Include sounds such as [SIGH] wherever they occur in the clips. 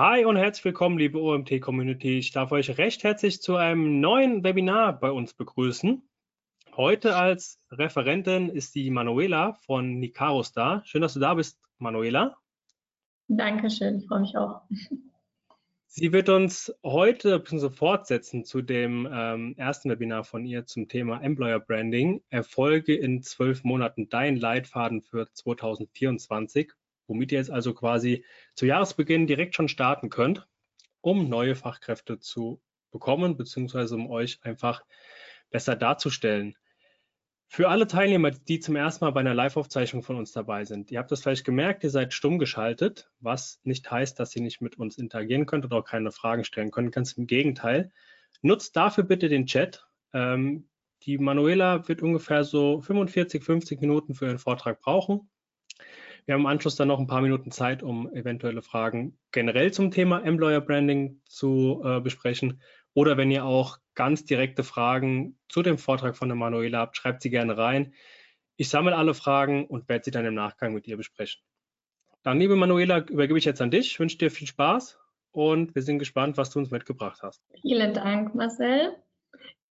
Hi und herzlich willkommen, liebe OMT-Community. Ich darf euch recht herzlich zu einem neuen Webinar bei uns begrüßen. Heute als Referentin ist die Manuela von Nicaros da. Schön, dass du da bist, Manuela. Dankeschön, ich freue mich auch. Sie wird uns heute bzw. fortsetzen zu dem ähm, ersten Webinar von ihr zum Thema Employer Branding. Erfolge in zwölf Monaten, dein Leitfaden für 2024 womit ihr jetzt also quasi zu Jahresbeginn direkt schon starten könnt, um neue Fachkräfte zu bekommen, beziehungsweise um euch einfach besser darzustellen. Für alle Teilnehmer, die zum ersten Mal bei einer Live-Aufzeichnung von uns dabei sind, ihr habt das vielleicht gemerkt, ihr seid stumm geschaltet, was nicht heißt, dass ihr nicht mit uns interagieren könnt oder auch keine Fragen stellen könnt. Ganz im Gegenteil. Nutzt dafür bitte den Chat. Ähm, die Manuela wird ungefähr so 45, 50 Minuten für ihren Vortrag brauchen. Wir haben im Anschluss dann noch ein paar Minuten Zeit, um eventuelle Fragen generell zum Thema Employer Branding zu äh, besprechen. Oder wenn ihr auch ganz direkte Fragen zu dem Vortrag von der Manuela habt, schreibt sie gerne rein. Ich sammle alle Fragen und werde sie dann im Nachgang mit ihr besprechen. Dann, liebe Manuela, übergebe ich jetzt an dich. Ich wünsche dir viel Spaß und wir sind gespannt, was du uns mitgebracht hast. Vielen Dank, Marcel.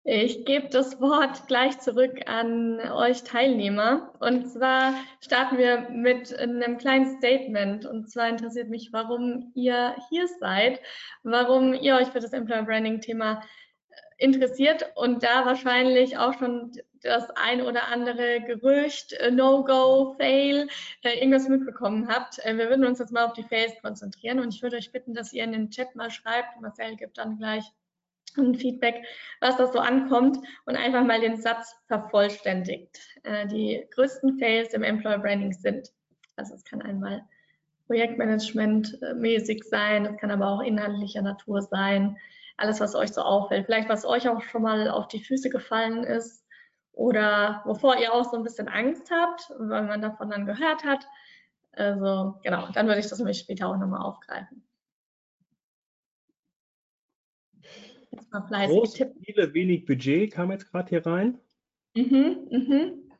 Ich gebe das Wort gleich zurück an euch Teilnehmer. Und zwar starten wir mit einem kleinen Statement. Und zwar interessiert mich, warum ihr hier seid, warum ihr euch für das Employer Branding Thema äh, interessiert und da wahrscheinlich auch schon das ein oder andere Gerücht, äh, No-Go, Fail, äh, irgendwas mitbekommen habt. Wir würden uns jetzt mal auf die Fails konzentrieren und ich würde euch bitten, dass ihr in den Chat mal schreibt. Marcel gibt dann gleich ein Feedback, was das so ankommt und einfach mal den Satz vervollständigt. Äh, die größten Fails im Employer Branding sind, also es kann einmal Projektmanagement mäßig sein, es kann aber auch inhaltlicher Natur sein, alles, was euch so auffällt, vielleicht was euch auch schon mal auf die Füße gefallen ist oder wovor ihr auch so ein bisschen Angst habt, weil man davon dann gehört hat. Also genau, dann würde ich das nämlich später auch nochmal aufgreifen. Jetzt mal fleißig Groß, tippen. Viele, wenig Budget kam jetzt gerade hier rein. Mhm, mhm.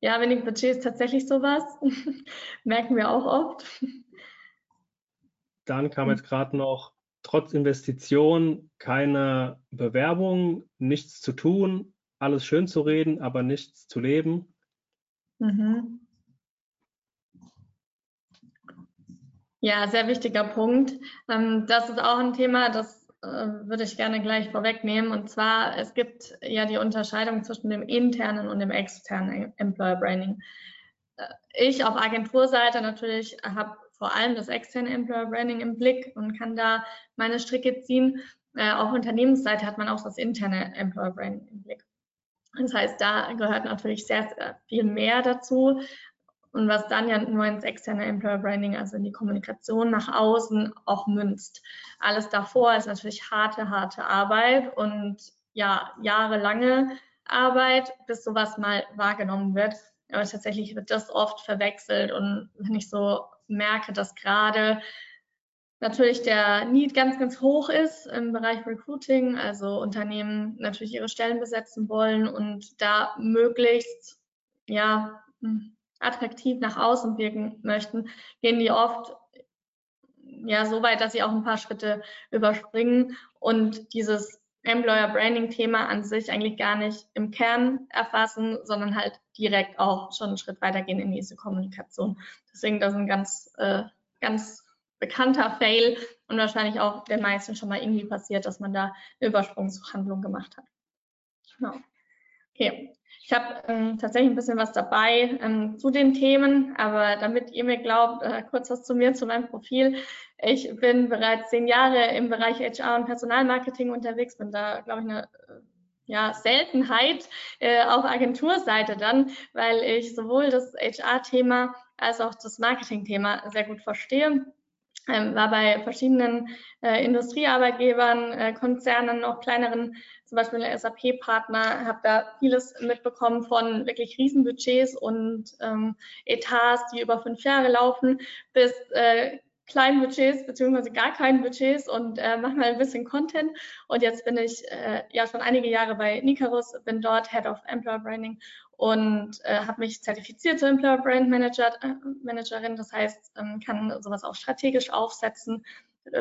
Ja, wenig Budget ist tatsächlich sowas. [LAUGHS] Merken wir auch oft. Dann kam jetzt gerade noch, trotz Investition keine Bewerbung, nichts zu tun, alles schön zu reden, aber nichts zu leben. Mhm. Ja, sehr wichtiger Punkt. Ähm, das ist auch ein Thema, das äh, würde ich gerne gleich vorwegnehmen. Und zwar, es gibt ja die Unterscheidung zwischen dem internen und dem externen Employer Branding. Äh, ich auf Agenturseite natürlich habe vor allem das externe Employer Branding im Blick und kann da meine Stricke ziehen. Äh, auf Unternehmensseite hat man auch das interne Employer Branding im Blick. Das heißt, da gehört natürlich sehr, sehr viel mehr dazu und was dann ja nur ins externe Employer Branding, also in die Kommunikation nach außen auch münzt. Alles davor ist natürlich harte, harte Arbeit und ja, jahrelange Arbeit, bis sowas mal wahrgenommen wird. Aber tatsächlich wird das oft verwechselt und wenn ich so merke, dass gerade natürlich der Need ganz, ganz hoch ist im Bereich Recruiting, also Unternehmen natürlich ihre Stellen besetzen wollen und da möglichst ja attraktiv nach außen wirken möchten, gehen die oft ja so weit, dass sie auch ein paar Schritte überspringen und dieses Employer Branding Thema an sich eigentlich gar nicht im Kern erfassen, sondern halt direkt auch schon einen Schritt weitergehen in diese Kommunikation. Deswegen das ist ein ganz, äh, ganz bekannter Fail und wahrscheinlich auch den meisten schon mal irgendwie passiert, dass man da eine Übersprungshandlung gemacht hat. Genau. Okay, ich habe ähm, tatsächlich ein bisschen was dabei ähm, zu den Themen, aber damit ihr mir glaubt, äh, kurz was zu mir, zu meinem Profil. Ich bin bereits zehn Jahre im Bereich HR und Personalmarketing unterwegs, bin da, glaube ich, eine äh, ja, Seltenheit äh, auf Agenturseite dann, weil ich sowohl das HR-Thema als auch das Marketing-Thema sehr gut verstehe. Ähm, war bei verschiedenen äh, Industriearbeitgebern, äh, Konzernen, auch kleineren zum Beispiel SAP-Partner, habe da vieles mitbekommen von wirklich Riesenbudgets und ähm, Etats, die über fünf Jahre laufen, bis äh, kleinen Budgets beziehungsweise gar keinen Budgets und äh, mache mal ein bisschen Content. Und jetzt bin ich äh, ja schon einige Jahre bei Nicarus, bin dort Head of Employer Branding und äh, habe mich zertifiziert zur Employer Brand Manager, äh, Managerin. Das heißt, ähm, kann sowas auch strategisch aufsetzen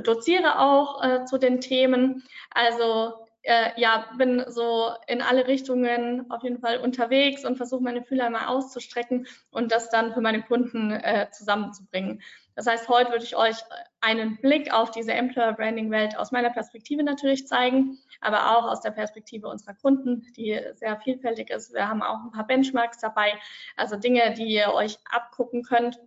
doziere auch äh, zu den Themen. Also äh, ja, bin so in alle Richtungen auf jeden Fall unterwegs und versuche meine Fühler mal auszustrecken und das dann für meine Kunden äh, zusammenzubringen. Das heißt, heute würde ich euch einen Blick auf diese Employer Branding Welt aus meiner Perspektive natürlich zeigen, aber auch aus der Perspektive unserer Kunden, die sehr vielfältig ist. Wir haben auch ein paar Benchmarks dabei, also Dinge, die ihr euch abgucken könnt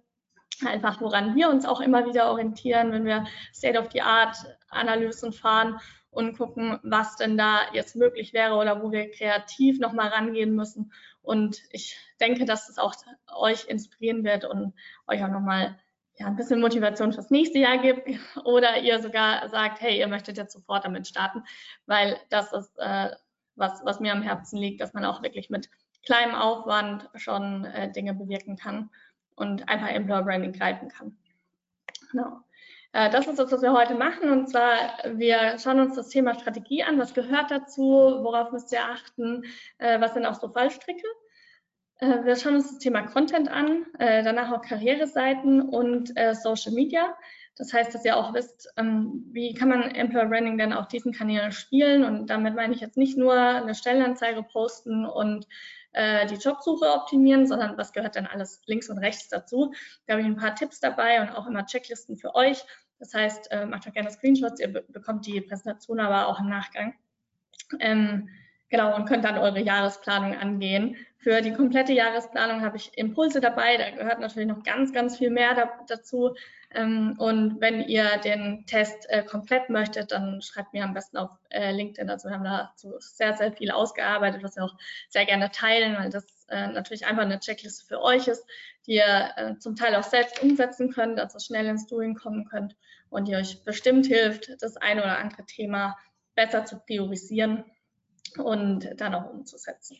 einfach woran wir uns auch immer wieder orientieren, wenn wir State of the Art Analysen fahren und gucken, was denn da jetzt möglich wäre oder wo wir kreativ nochmal rangehen müssen. Und ich denke, dass es auch euch inspirieren wird und euch auch nochmal ja, ein bisschen Motivation fürs nächste Jahr gibt [LAUGHS] oder ihr sogar sagt, hey, ihr möchtet jetzt sofort damit starten, weil das ist äh, was, was mir am Herzen liegt, dass man auch wirklich mit kleinem Aufwand schon äh, Dinge bewirken kann und einfach Employer Branding greifen kann. Genau. Äh, das ist das, was wir heute machen. Und zwar, wir schauen uns das Thema Strategie an. Was gehört dazu? Worauf müsst ihr achten? Äh, was sind auch so Fallstricke? Äh, wir schauen uns das Thema Content an, danach auch Karriereseiten und Social Media. Das heißt, dass ihr auch wisst, ähm, wie kann man Employer Branding denn auf diesen Kanälen spielen. Und damit meine ich jetzt nicht nur eine Stellenanzeige posten und die Jobsuche optimieren, sondern was gehört dann alles links und rechts dazu. Da habe ich ein paar Tipps dabei und auch immer Checklisten für euch, das heißt, äh, macht auch gerne Screenshots, ihr bekommt die Präsentation aber auch im Nachgang. Ähm, genau, und könnt dann eure Jahresplanung angehen. Für die komplette Jahresplanung habe ich Impulse dabei, da gehört natürlich noch ganz, ganz viel mehr da, dazu. Ähm, und wenn ihr den Test äh, komplett möchtet, dann schreibt mir am besten auf äh, LinkedIn. Also wir haben dazu sehr, sehr viel ausgearbeitet, was wir auch sehr gerne teilen, weil das äh, natürlich einfach eine Checkliste für euch ist, die ihr äh, zum Teil auch selbst umsetzen könnt, also schnell ins Doing kommen könnt und die euch bestimmt hilft, das eine oder andere Thema besser zu priorisieren und dann auch umzusetzen.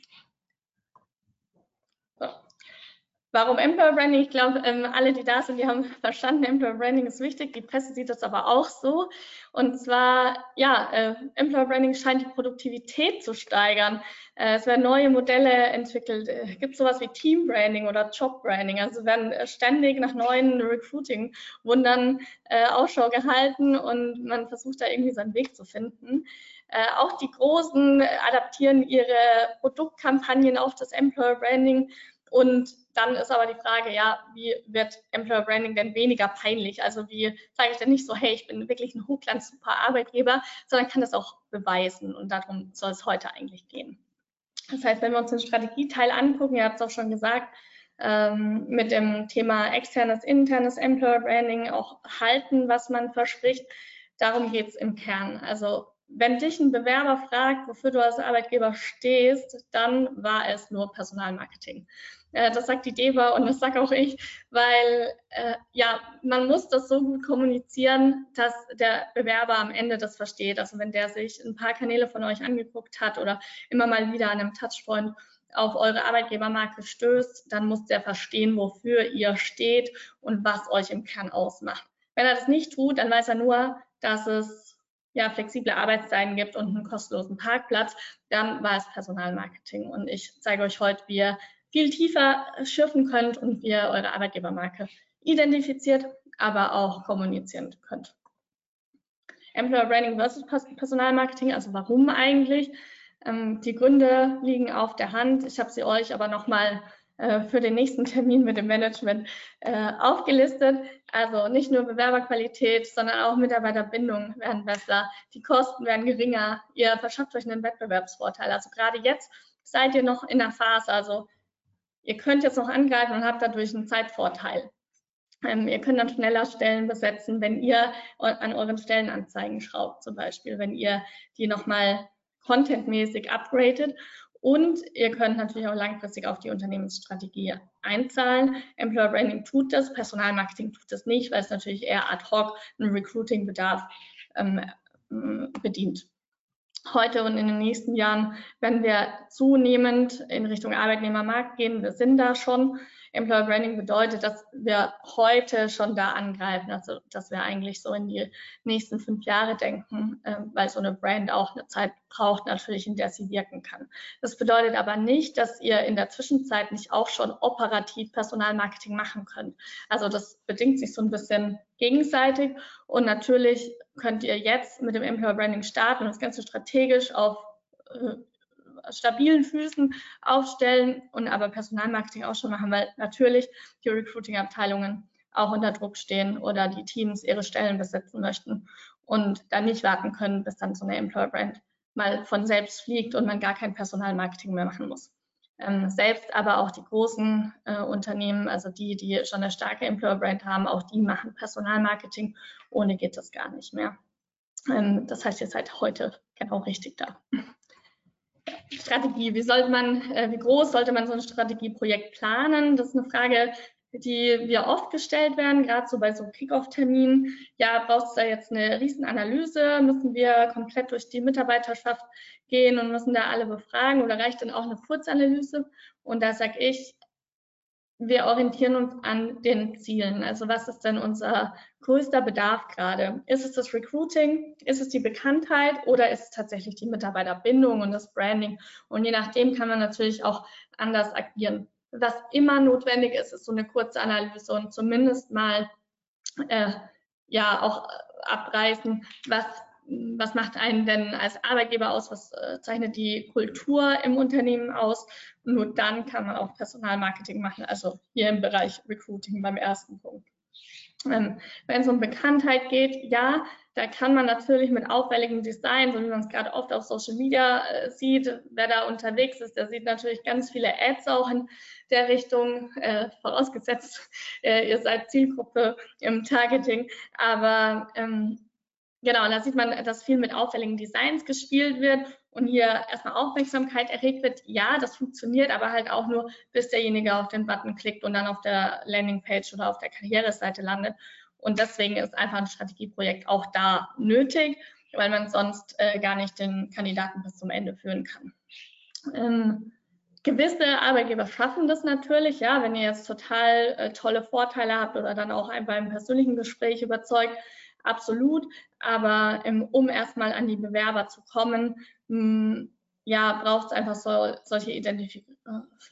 Warum Employer Branding? Ich glaube, ähm, alle, die da sind, die haben verstanden, Employer Branding ist wichtig. Die Presse sieht das aber auch so. Und zwar, ja, äh, Employer Branding scheint die Produktivität zu steigern. Äh, es werden neue Modelle entwickelt. Es äh, gibt sowas wie Team Branding oder Job Branding. Also werden äh, ständig nach neuen Recruiting-Wundern äh, Ausschau gehalten und man versucht da irgendwie seinen Weg zu finden. Äh, auch die Großen adaptieren ihre Produktkampagnen auf das Employer Branding und dann ist aber die Frage, ja, wie wird Employer Branding denn weniger peinlich? Also wie sage ich denn nicht so, hey, ich bin wirklich ein hochglanz super Arbeitgeber, sondern kann das auch beweisen und darum soll es heute eigentlich gehen. Das heißt, wenn wir uns den Strategieteil angucken, ihr habt es auch schon gesagt, ähm, mit dem Thema externes, internes Employer Branding auch halten, was man verspricht, darum geht es im Kern. Also wenn dich ein Bewerber fragt, wofür du als Arbeitgeber stehst, dann war es nur Personalmarketing. Äh, das sagt die DEBA und das sage auch ich, weil äh, ja, man muss das so gut kommunizieren, dass der Bewerber am Ende das versteht. Also wenn der sich ein paar Kanäle von euch angeguckt hat oder immer mal wieder an einem Touchpoint auf eure Arbeitgebermarke stößt, dann muss der verstehen, wofür ihr steht und was euch im Kern ausmacht. Wenn er das nicht tut, dann weiß er nur, dass es ja, flexible Arbeitszeiten gibt und einen kostenlosen Parkplatz, dann war es Personalmarketing. Und ich zeige euch heute, wie ihr viel tiefer schürfen könnt und wie ihr eure Arbeitgebermarke identifiziert, aber auch kommunizieren könnt. Employer Branding versus Personalmarketing, also warum eigentlich? Ähm, die Gründe liegen auf der Hand. Ich habe sie euch aber nochmal äh, für den nächsten [LAUGHS] Termin mit dem Management äh, aufgelistet. Also nicht nur Bewerberqualität, sondern auch Mitarbeiterbindung werden besser, die Kosten werden geringer, ihr verschafft euch einen Wettbewerbsvorteil. Also gerade jetzt seid ihr noch in der Phase, also Ihr könnt jetzt noch angreifen und habt dadurch einen Zeitvorteil. Ähm, ihr könnt dann schneller Stellen besetzen, wenn ihr an euren Stellenanzeigen schraubt, zum Beispiel, wenn ihr die nochmal contentmäßig upgradet. Und ihr könnt natürlich auch langfristig auf die Unternehmensstrategie einzahlen. Employer Branding tut das, Personalmarketing tut das nicht, weil es natürlich eher ad hoc einen Recruiting-Bedarf ähm, bedient heute und in den nächsten Jahren werden wir zunehmend in Richtung Arbeitnehmermarkt gehen. Wir sind da schon Employer Branding bedeutet, dass wir heute schon da angreifen, also dass wir eigentlich so in die nächsten fünf Jahre denken, äh, weil so eine Brand auch eine Zeit braucht natürlich, in der sie wirken kann. Das bedeutet aber nicht, dass ihr in der Zwischenzeit nicht auch schon operativ Personalmarketing machen könnt. Also das bedingt sich so ein bisschen gegenseitig und natürlich könnt ihr jetzt mit dem Employer Branding starten und das Ganze strategisch auf äh, stabilen Füßen aufstellen und aber Personalmarketing auch schon machen, weil natürlich die Recruiting-Abteilungen auch unter Druck stehen oder die Teams ihre Stellen besetzen möchten und dann nicht warten können, bis dann so eine Employer Brand mal von selbst fliegt und man gar kein Personalmarketing mehr machen muss. Ähm, selbst aber auch die großen äh, Unternehmen, also die, die schon eine starke Employer Brand haben, auch die machen Personalmarketing. Ohne geht das gar nicht mehr. Ähm, das heißt, ihr seid heute genau richtig da. Strategie. Wie sollte man, äh, wie groß sollte man so ein Strategieprojekt planen? Das ist eine Frage, die wir oft gestellt werden, gerade so bei so Kickoff-Terminen. Ja, braucht es da jetzt eine Riesenanalyse? Müssen wir komplett durch die Mitarbeiterschaft gehen und müssen da alle befragen oder reicht dann auch eine Kurzanalyse? Und da sage ich, wir orientieren uns an den Zielen. Also was ist denn unser größter Bedarf gerade? Ist es das Recruiting? Ist es die Bekanntheit oder ist es tatsächlich die Mitarbeiterbindung und das Branding? Und je nachdem kann man natürlich auch anders agieren. Was immer notwendig ist, ist so eine kurze Analyse und zumindest mal äh, ja auch abreißen, was was macht einen denn als Arbeitgeber aus, was äh, zeichnet die Kultur im Unternehmen aus. Und nur dann kann man auch Personalmarketing machen, also hier im Bereich Recruiting beim ersten Punkt. Ähm, wenn es um Bekanntheit geht, ja, da kann man natürlich mit auffälligem Design, so wie man es gerade oft auf Social Media äh, sieht, wer da unterwegs ist, der sieht natürlich ganz viele Ads auch in der Richtung, äh, vorausgesetzt, [LAUGHS] äh, ihr seid Zielgruppe im Targeting. Aber ähm, Genau, da sieht man, dass viel mit auffälligen Designs gespielt wird und hier erstmal Aufmerksamkeit erregt wird. Ja, das funktioniert, aber halt auch nur, bis derjenige auf den Button klickt und dann auf der Landingpage oder auf der Karriereseite landet. Und deswegen ist einfach ein Strategieprojekt auch da nötig, weil man sonst äh, gar nicht den Kandidaten bis zum Ende führen kann. Ähm, gewisse Arbeitgeber schaffen das natürlich, ja, wenn ihr jetzt total äh, tolle Vorteile habt oder dann auch beim persönlichen Gespräch überzeugt, absolut. Aber ähm, um erstmal an die Bewerber zu kommen, hm, ja, braucht es einfach so, solche Identif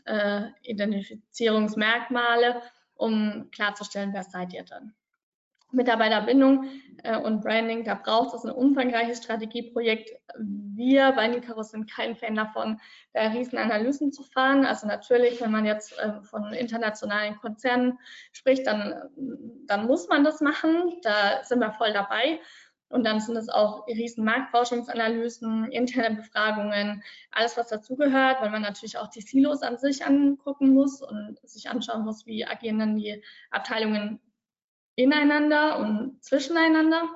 äh, Identifizierungsmerkmale, um klarzustellen, wer seid ihr dann. Mitarbeiterbindung äh, und Branding, da braucht es ein umfangreiches Strategieprojekt. Wir bei Nicarus sind kein Fan davon, da Riesenanalysen zu fahren. Also natürlich, wenn man jetzt äh, von internationalen Konzernen spricht, dann, dann muss man das machen. Da sind wir voll dabei. Und dann sind es auch riesen Marktforschungsanalysen, interne Befragungen, alles, was dazugehört, weil man natürlich auch die Silos an sich angucken muss und sich anschauen muss, wie agieren dann die Abteilungen ineinander und zwischeneinander.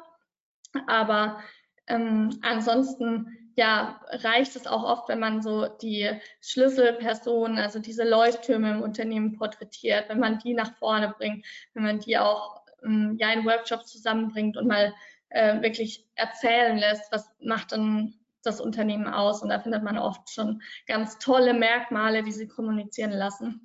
Aber ähm, ansonsten ja, reicht es auch oft, wenn man so die Schlüsselpersonen, also diese Leuchttürme im Unternehmen porträtiert, wenn man die nach vorne bringt, wenn man die auch ähm, ja in Workshops zusammenbringt und mal äh, wirklich erzählen lässt, was macht denn das Unternehmen aus. Und da findet man oft schon ganz tolle Merkmale, die sie kommunizieren lassen.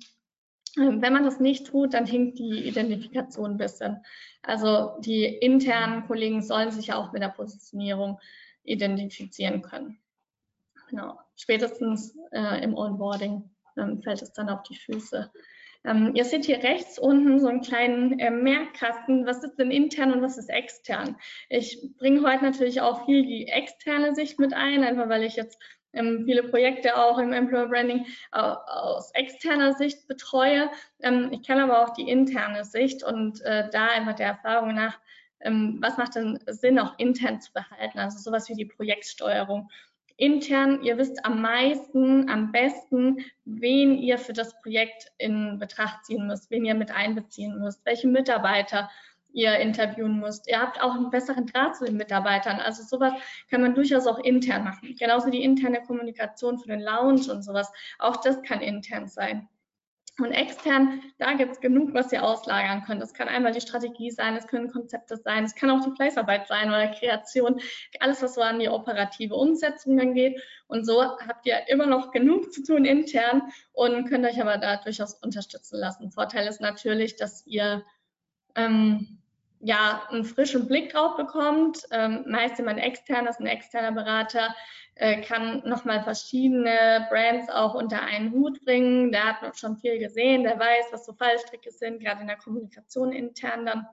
Wenn man das nicht tut, dann hinkt die Identifikation ein bisschen. Also die internen Kollegen sollen sich ja auch mit der Positionierung identifizieren können. Genau. Spätestens äh, im Onboarding ähm, fällt es dann auf die Füße. Ähm, ihr seht hier rechts unten so einen kleinen äh, Merkkasten. Was ist denn intern und was ist extern? Ich bringe heute natürlich auch viel die externe Sicht mit ein, einfach weil ich jetzt ähm, viele Projekte auch im Employer Branding äh, aus externer Sicht betreue. Ähm, ich kenne aber auch die interne Sicht und äh, da einfach der Erfahrung nach, ähm, was macht denn Sinn, auch intern zu behalten, also sowas wie die Projektsteuerung. Intern, ihr wisst am meisten, am besten, wen ihr für das Projekt in Betracht ziehen müsst, wen ihr mit einbeziehen müsst, welche Mitarbeiter ihr interviewen müsst. Ihr habt auch einen besseren Draht zu den Mitarbeitern. Also sowas kann man durchaus auch intern machen. Genauso die interne Kommunikation für den Lounge und sowas. Auch das kann intern sein. Und extern, da gibt es genug, was ihr auslagern könnt. Das kann einmal die Strategie sein, es können Konzepte sein, es kann auch die Fleißarbeit sein oder Kreation, alles, was so an die operative Umsetzung dann geht. Und so habt ihr immer noch genug zu tun intern und könnt euch aber da durchaus unterstützen lassen. Vorteil ist natürlich, dass ihr ähm, ja einen frischen Blick drauf bekommt. Ähm, meist jemand extern, das ist ein externer Berater, äh, kann nochmal verschiedene Brands auch unter einen Hut bringen. Der hat schon viel gesehen, der weiß, was so Fallstricke sind, gerade in der Kommunikation intern dann,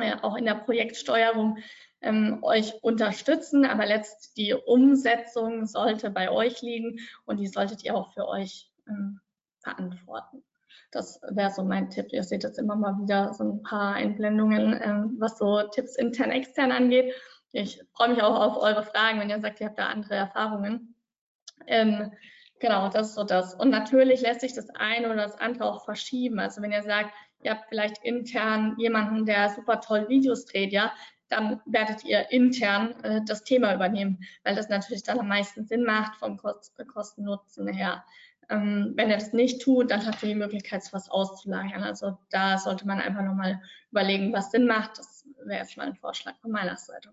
äh, auch in der Projektsteuerung ähm, euch unterstützen, aber letzt die Umsetzung sollte bei euch liegen und die solltet ihr auch für euch ähm, verantworten. Das wäre so mein Tipp. Ihr seht jetzt immer mal wieder so ein paar Einblendungen, ähm, was so Tipps intern, extern angeht. Ich freue mich auch auf eure Fragen, wenn ihr sagt, ihr habt da andere Erfahrungen. Ähm, genau, das ist so das. Und natürlich lässt sich das eine oder das andere auch verschieben. Also wenn ihr sagt, ihr habt vielleicht intern jemanden, der super toll Videos dreht, ja, dann werdet ihr intern äh, das Thema übernehmen, weil das natürlich dann am meisten Sinn macht vom Kosten-Nutzen her. Ähm, wenn er das nicht tut, dann habt ihr die Möglichkeit, was auszulagern. Also da sollte man einfach nochmal überlegen, was Sinn macht. Das wäre jetzt mal ein Vorschlag von meiner Seite.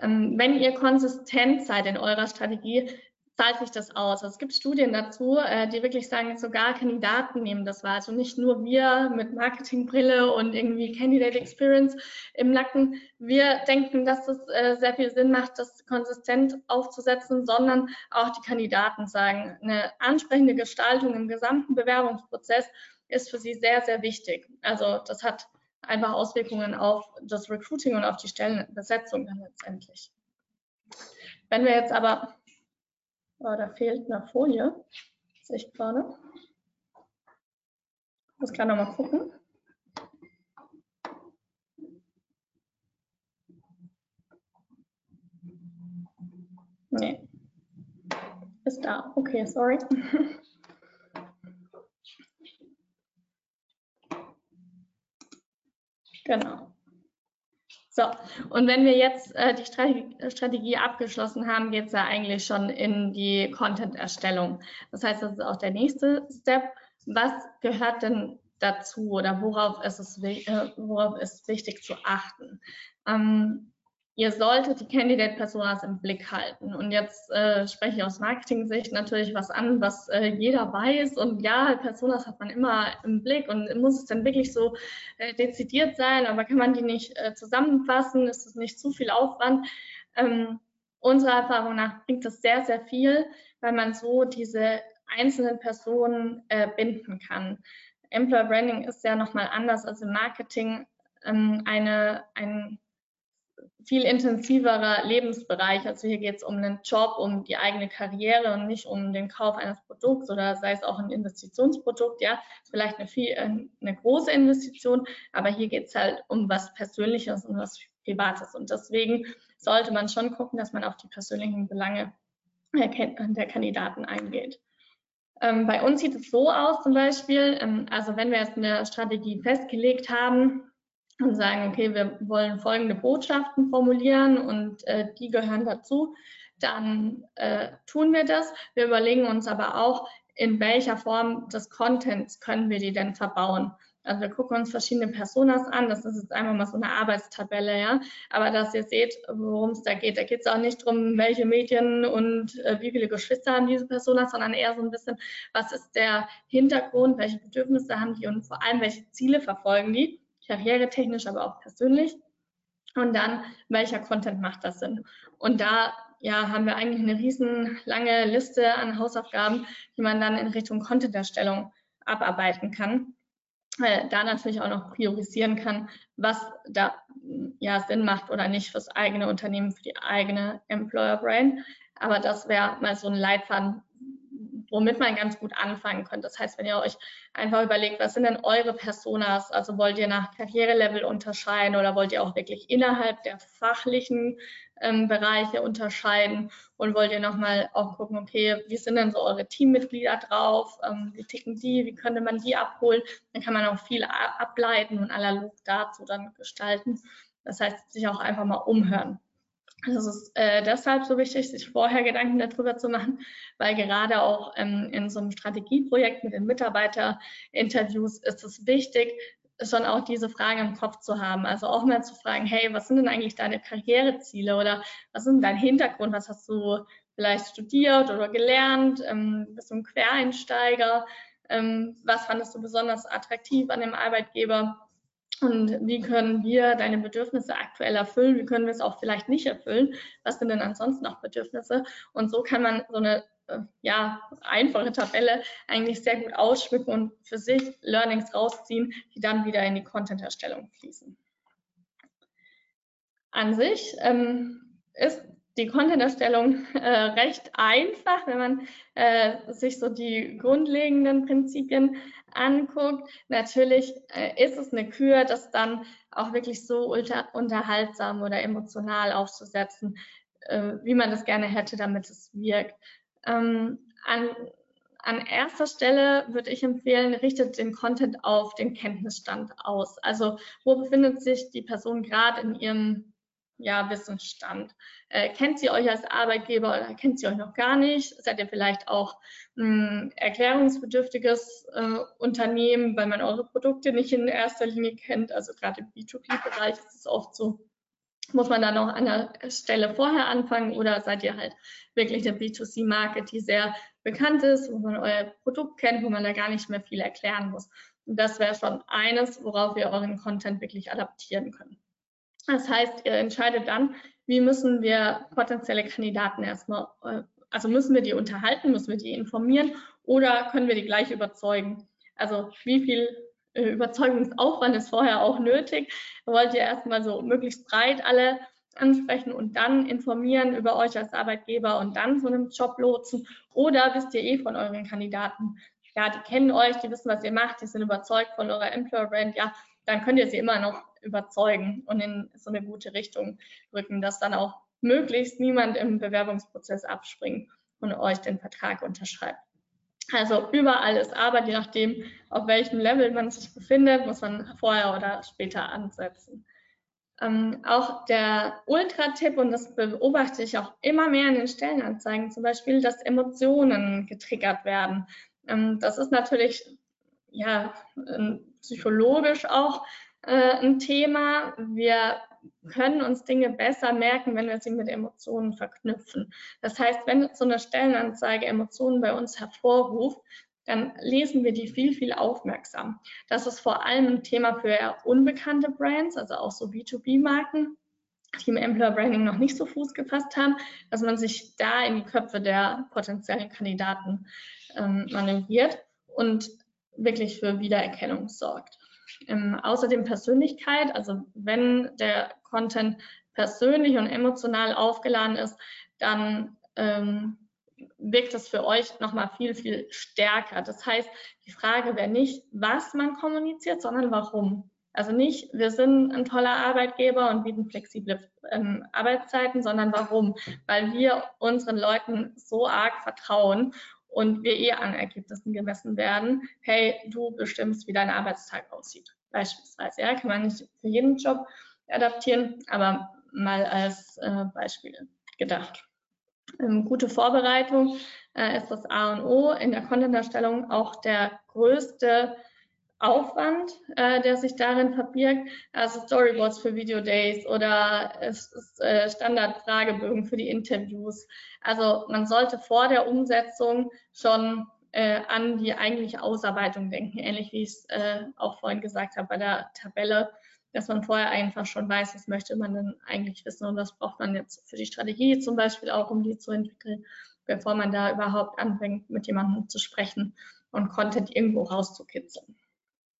Ähm, wenn ihr konsistent seid in eurer Strategie, zahlt sich das aus. Also es gibt Studien dazu, äh, die wirklich sagen, sogar Kandidaten nehmen das wahr. Also nicht nur wir mit Marketingbrille und irgendwie Candidate Experience im Nacken. Wir denken, dass es äh, sehr viel Sinn macht, das konsistent aufzusetzen, sondern auch die Kandidaten sagen, eine ansprechende Gestaltung im gesamten Bewerbungsprozess ist für sie sehr, sehr wichtig. Also das hat einfach Auswirkungen auf das Recruiting und auf die Stellenbesetzung dann letztendlich. Wenn wir jetzt aber, oh, da fehlt eine Folie, sehe ich gerade. Ich muss gerade nochmal gucken. Nee. Ist da. Okay, sorry. [LAUGHS] Genau. So, und wenn wir jetzt äh, die Strategie, Strategie, abgeschlossen haben, geht es ja eigentlich schon in die Content-Erstellung. Das heißt, das ist auch der nächste Step. Was gehört denn dazu oder worauf ist es, äh, worauf ist wichtig zu achten? Ähm, ihr solltet die Candidate Personas im Blick halten. Und jetzt äh, spreche ich aus Marketing-Sicht natürlich was an, was äh, jeder weiß. Und ja, Personas hat man immer im Blick und muss es dann wirklich so äh, dezidiert sein, aber kann man die nicht äh, zusammenfassen? Ist es nicht zu viel Aufwand? Ähm, unserer Erfahrung nach bringt das sehr, sehr viel, weil man so diese einzelnen Personen äh, binden kann. Employer Branding ist ja nochmal anders als im Marketing ähm, eine, ein viel intensiverer Lebensbereich. Also hier geht es um einen Job, um die eigene Karriere und nicht um den Kauf eines Produkts oder sei es auch ein Investitionsprodukt. Ja, vielleicht eine, viel, äh, eine große Investition, aber hier geht es halt um was Persönliches und was Privates. Und deswegen sollte man schon gucken, dass man auf die persönlichen Belange der Kandidaten eingeht. Ähm, bei uns sieht es so aus zum Beispiel, ähm, also wenn wir jetzt eine Strategie festgelegt haben, und sagen, okay, wir wollen folgende Botschaften formulieren und äh, die gehören dazu, dann äh, tun wir das. Wir überlegen uns aber auch, in welcher Form des Contents können wir die denn verbauen. Also wir gucken uns verschiedene Personas an. Das ist jetzt einfach mal so eine Arbeitstabelle, ja. Aber dass ihr seht, worum es da geht. Da geht es auch nicht darum, welche Medien und äh, wie viele Geschwister haben diese Personas, sondern eher so ein bisschen, was ist der Hintergrund, welche Bedürfnisse haben die und vor allem, welche Ziele verfolgen die karrieretechnisch, aber auch persönlich. Und dann, welcher Content macht das Sinn? Und da ja, haben wir eigentlich eine riesen lange Liste an Hausaufgaben, die man dann in Richtung Content-Erstellung abarbeiten kann. Da natürlich auch noch priorisieren kann, was da ja Sinn macht oder nicht fürs eigene Unternehmen, für die eigene Employer Brand. Aber das wäre mal so ein Leitfaden, womit man ganz gut anfangen könnte. Das heißt, wenn ihr euch einfach überlegt, was sind denn eure Personas? Also wollt ihr nach Karrierelevel unterscheiden oder wollt ihr auch wirklich innerhalb der fachlichen ähm, Bereiche unterscheiden? Und wollt ihr nochmal auch gucken, okay, wie sind denn so eure Teammitglieder drauf? Ähm, wie ticken die? Wie könnte man die abholen? Dann kann man auch viel ableiten und analog dazu dann gestalten. Das heißt, sich auch einfach mal umhören. Das ist äh, deshalb so wichtig, sich vorher Gedanken darüber zu machen, weil gerade auch ähm, in so einem Strategieprojekt mit den Mitarbeiterinterviews ist es wichtig, schon auch diese Fragen im Kopf zu haben. Also auch mal zu fragen, hey, was sind denn eigentlich deine Karriereziele oder was ist denn dein Hintergrund? Was hast du vielleicht studiert oder gelernt? Ähm, bist du ein Quereinsteiger? Ähm, was fandest du besonders attraktiv an dem Arbeitgeber? Und wie können wir deine Bedürfnisse aktuell erfüllen? Wie können wir es auch vielleicht nicht erfüllen? Was sind denn ansonsten noch Bedürfnisse? Und so kann man so eine äh, ja, einfache Tabelle eigentlich sehr gut ausschmücken und für sich Learnings rausziehen, die dann wieder in die Content-Erstellung fließen. An sich ähm, ist die Content-Erstellung äh, recht einfach, wenn man äh, sich so die grundlegenden Prinzipien anguckt. Natürlich äh, ist es eine Kür, das dann auch wirklich so unter, unterhaltsam oder emotional aufzusetzen, äh, wie man das gerne hätte, damit es wirkt. Ähm, an, an erster Stelle würde ich empfehlen, richtet den Content auf den Kenntnisstand aus. Also wo befindet sich die Person gerade in ihrem ja, Wissensstand. Äh, kennt sie euch als Arbeitgeber oder kennt sie euch noch gar nicht? Seid ihr vielleicht auch ein erklärungsbedürftiges äh, Unternehmen, weil man eure Produkte nicht in erster Linie kennt? Also gerade im B2B-Bereich ist es oft so. Muss man da noch an der Stelle vorher anfangen oder seid ihr halt wirklich eine B2C-Marke, die sehr bekannt ist, wo man euer Produkt kennt, wo man da gar nicht mehr viel erklären muss? Und das wäre schon eines, worauf wir euren Content wirklich adaptieren können. Das heißt, ihr entscheidet dann, wie müssen wir potenzielle Kandidaten erstmal, äh, also müssen wir die unterhalten, müssen wir die informieren oder können wir die gleich überzeugen? Also wie viel äh, Überzeugungsaufwand ist vorher auch nötig? Wollt ihr erstmal so möglichst breit alle ansprechen und dann informieren über euch als Arbeitgeber und dann zu einem Job lotsen? Oder wisst ihr eh von euren Kandidaten? Ja, die kennen euch, die wissen, was ihr macht, die sind überzeugt von eurer Employer Brand. Ja, dann könnt ihr sie immer noch überzeugen und in so eine gute Richtung rücken, dass dann auch möglichst niemand im Bewerbungsprozess abspringt und euch den Vertrag unterschreibt. Also überall ist Arbeit, je nachdem, auf welchem Level man sich befindet, muss man vorher oder später ansetzen. Ähm, auch der Ultra-Tipp, und das beobachte ich auch immer mehr in den Stellenanzeigen, zum Beispiel, dass Emotionen getriggert werden. Ähm, das ist natürlich ja, psychologisch auch äh, ein Thema. Wir können uns Dinge besser merken, wenn wir sie mit Emotionen verknüpfen. Das heißt, wenn so eine Stellenanzeige Emotionen bei uns hervorruft, dann lesen wir die viel, viel aufmerksam. Das ist vor allem ein Thema für unbekannte Brands, also auch so B2B-Marken, die im Employer Branding noch nicht so Fuß gefasst haben, dass man sich da in die Köpfe der potenziellen Kandidaten ähm, manövriert und wirklich für Wiedererkennung sorgt. Ähm, außerdem Persönlichkeit, also wenn der Content persönlich und emotional aufgeladen ist, dann ähm, wirkt es für euch nochmal viel, viel stärker. Das heißt, die Frage wäre nicht, was man kommuniziert, sondern warum. Also nicht, wir sind ein toller Arbeitgeber und bieten flexible ähm, Arbeitszeiten, sondern warum? Weil wir unseren Leuten so arg vertrauen und wir eh an Ergebnissen gemessen werden. Hey, du bestimmst, wie dein Arbeitstag aussieht. Beispielsweise. Ja, kann man nicht für jeden Job adaptieren, aber mal als äh, Beispiel gedacht. Ähm, gute Vorbereitung äh, ist das A und O in der Content-Erstellung auch der größte Aufwand, äh, der sich darin verbirgt, also Storyboards für Video Days oder ist äh, Standardfragebögen für die Interviews. Also man sollte vor der Umsetzung schon äh, an die eigentliche Ausarbeitung denken, ähnlich wie ich es äh, auch vorhin gesagt habe bei der Tabelle, dass man vorher einfach schon weiß, was möchte man denn eigentlich wissen und was braucht man jetzt für die Strategie zum Beispiel auch, um die zu entwickeln, bevor man da überhaupt anfängt, mit jemandem zu sprechen und Content irgendwo rauszukitzeln.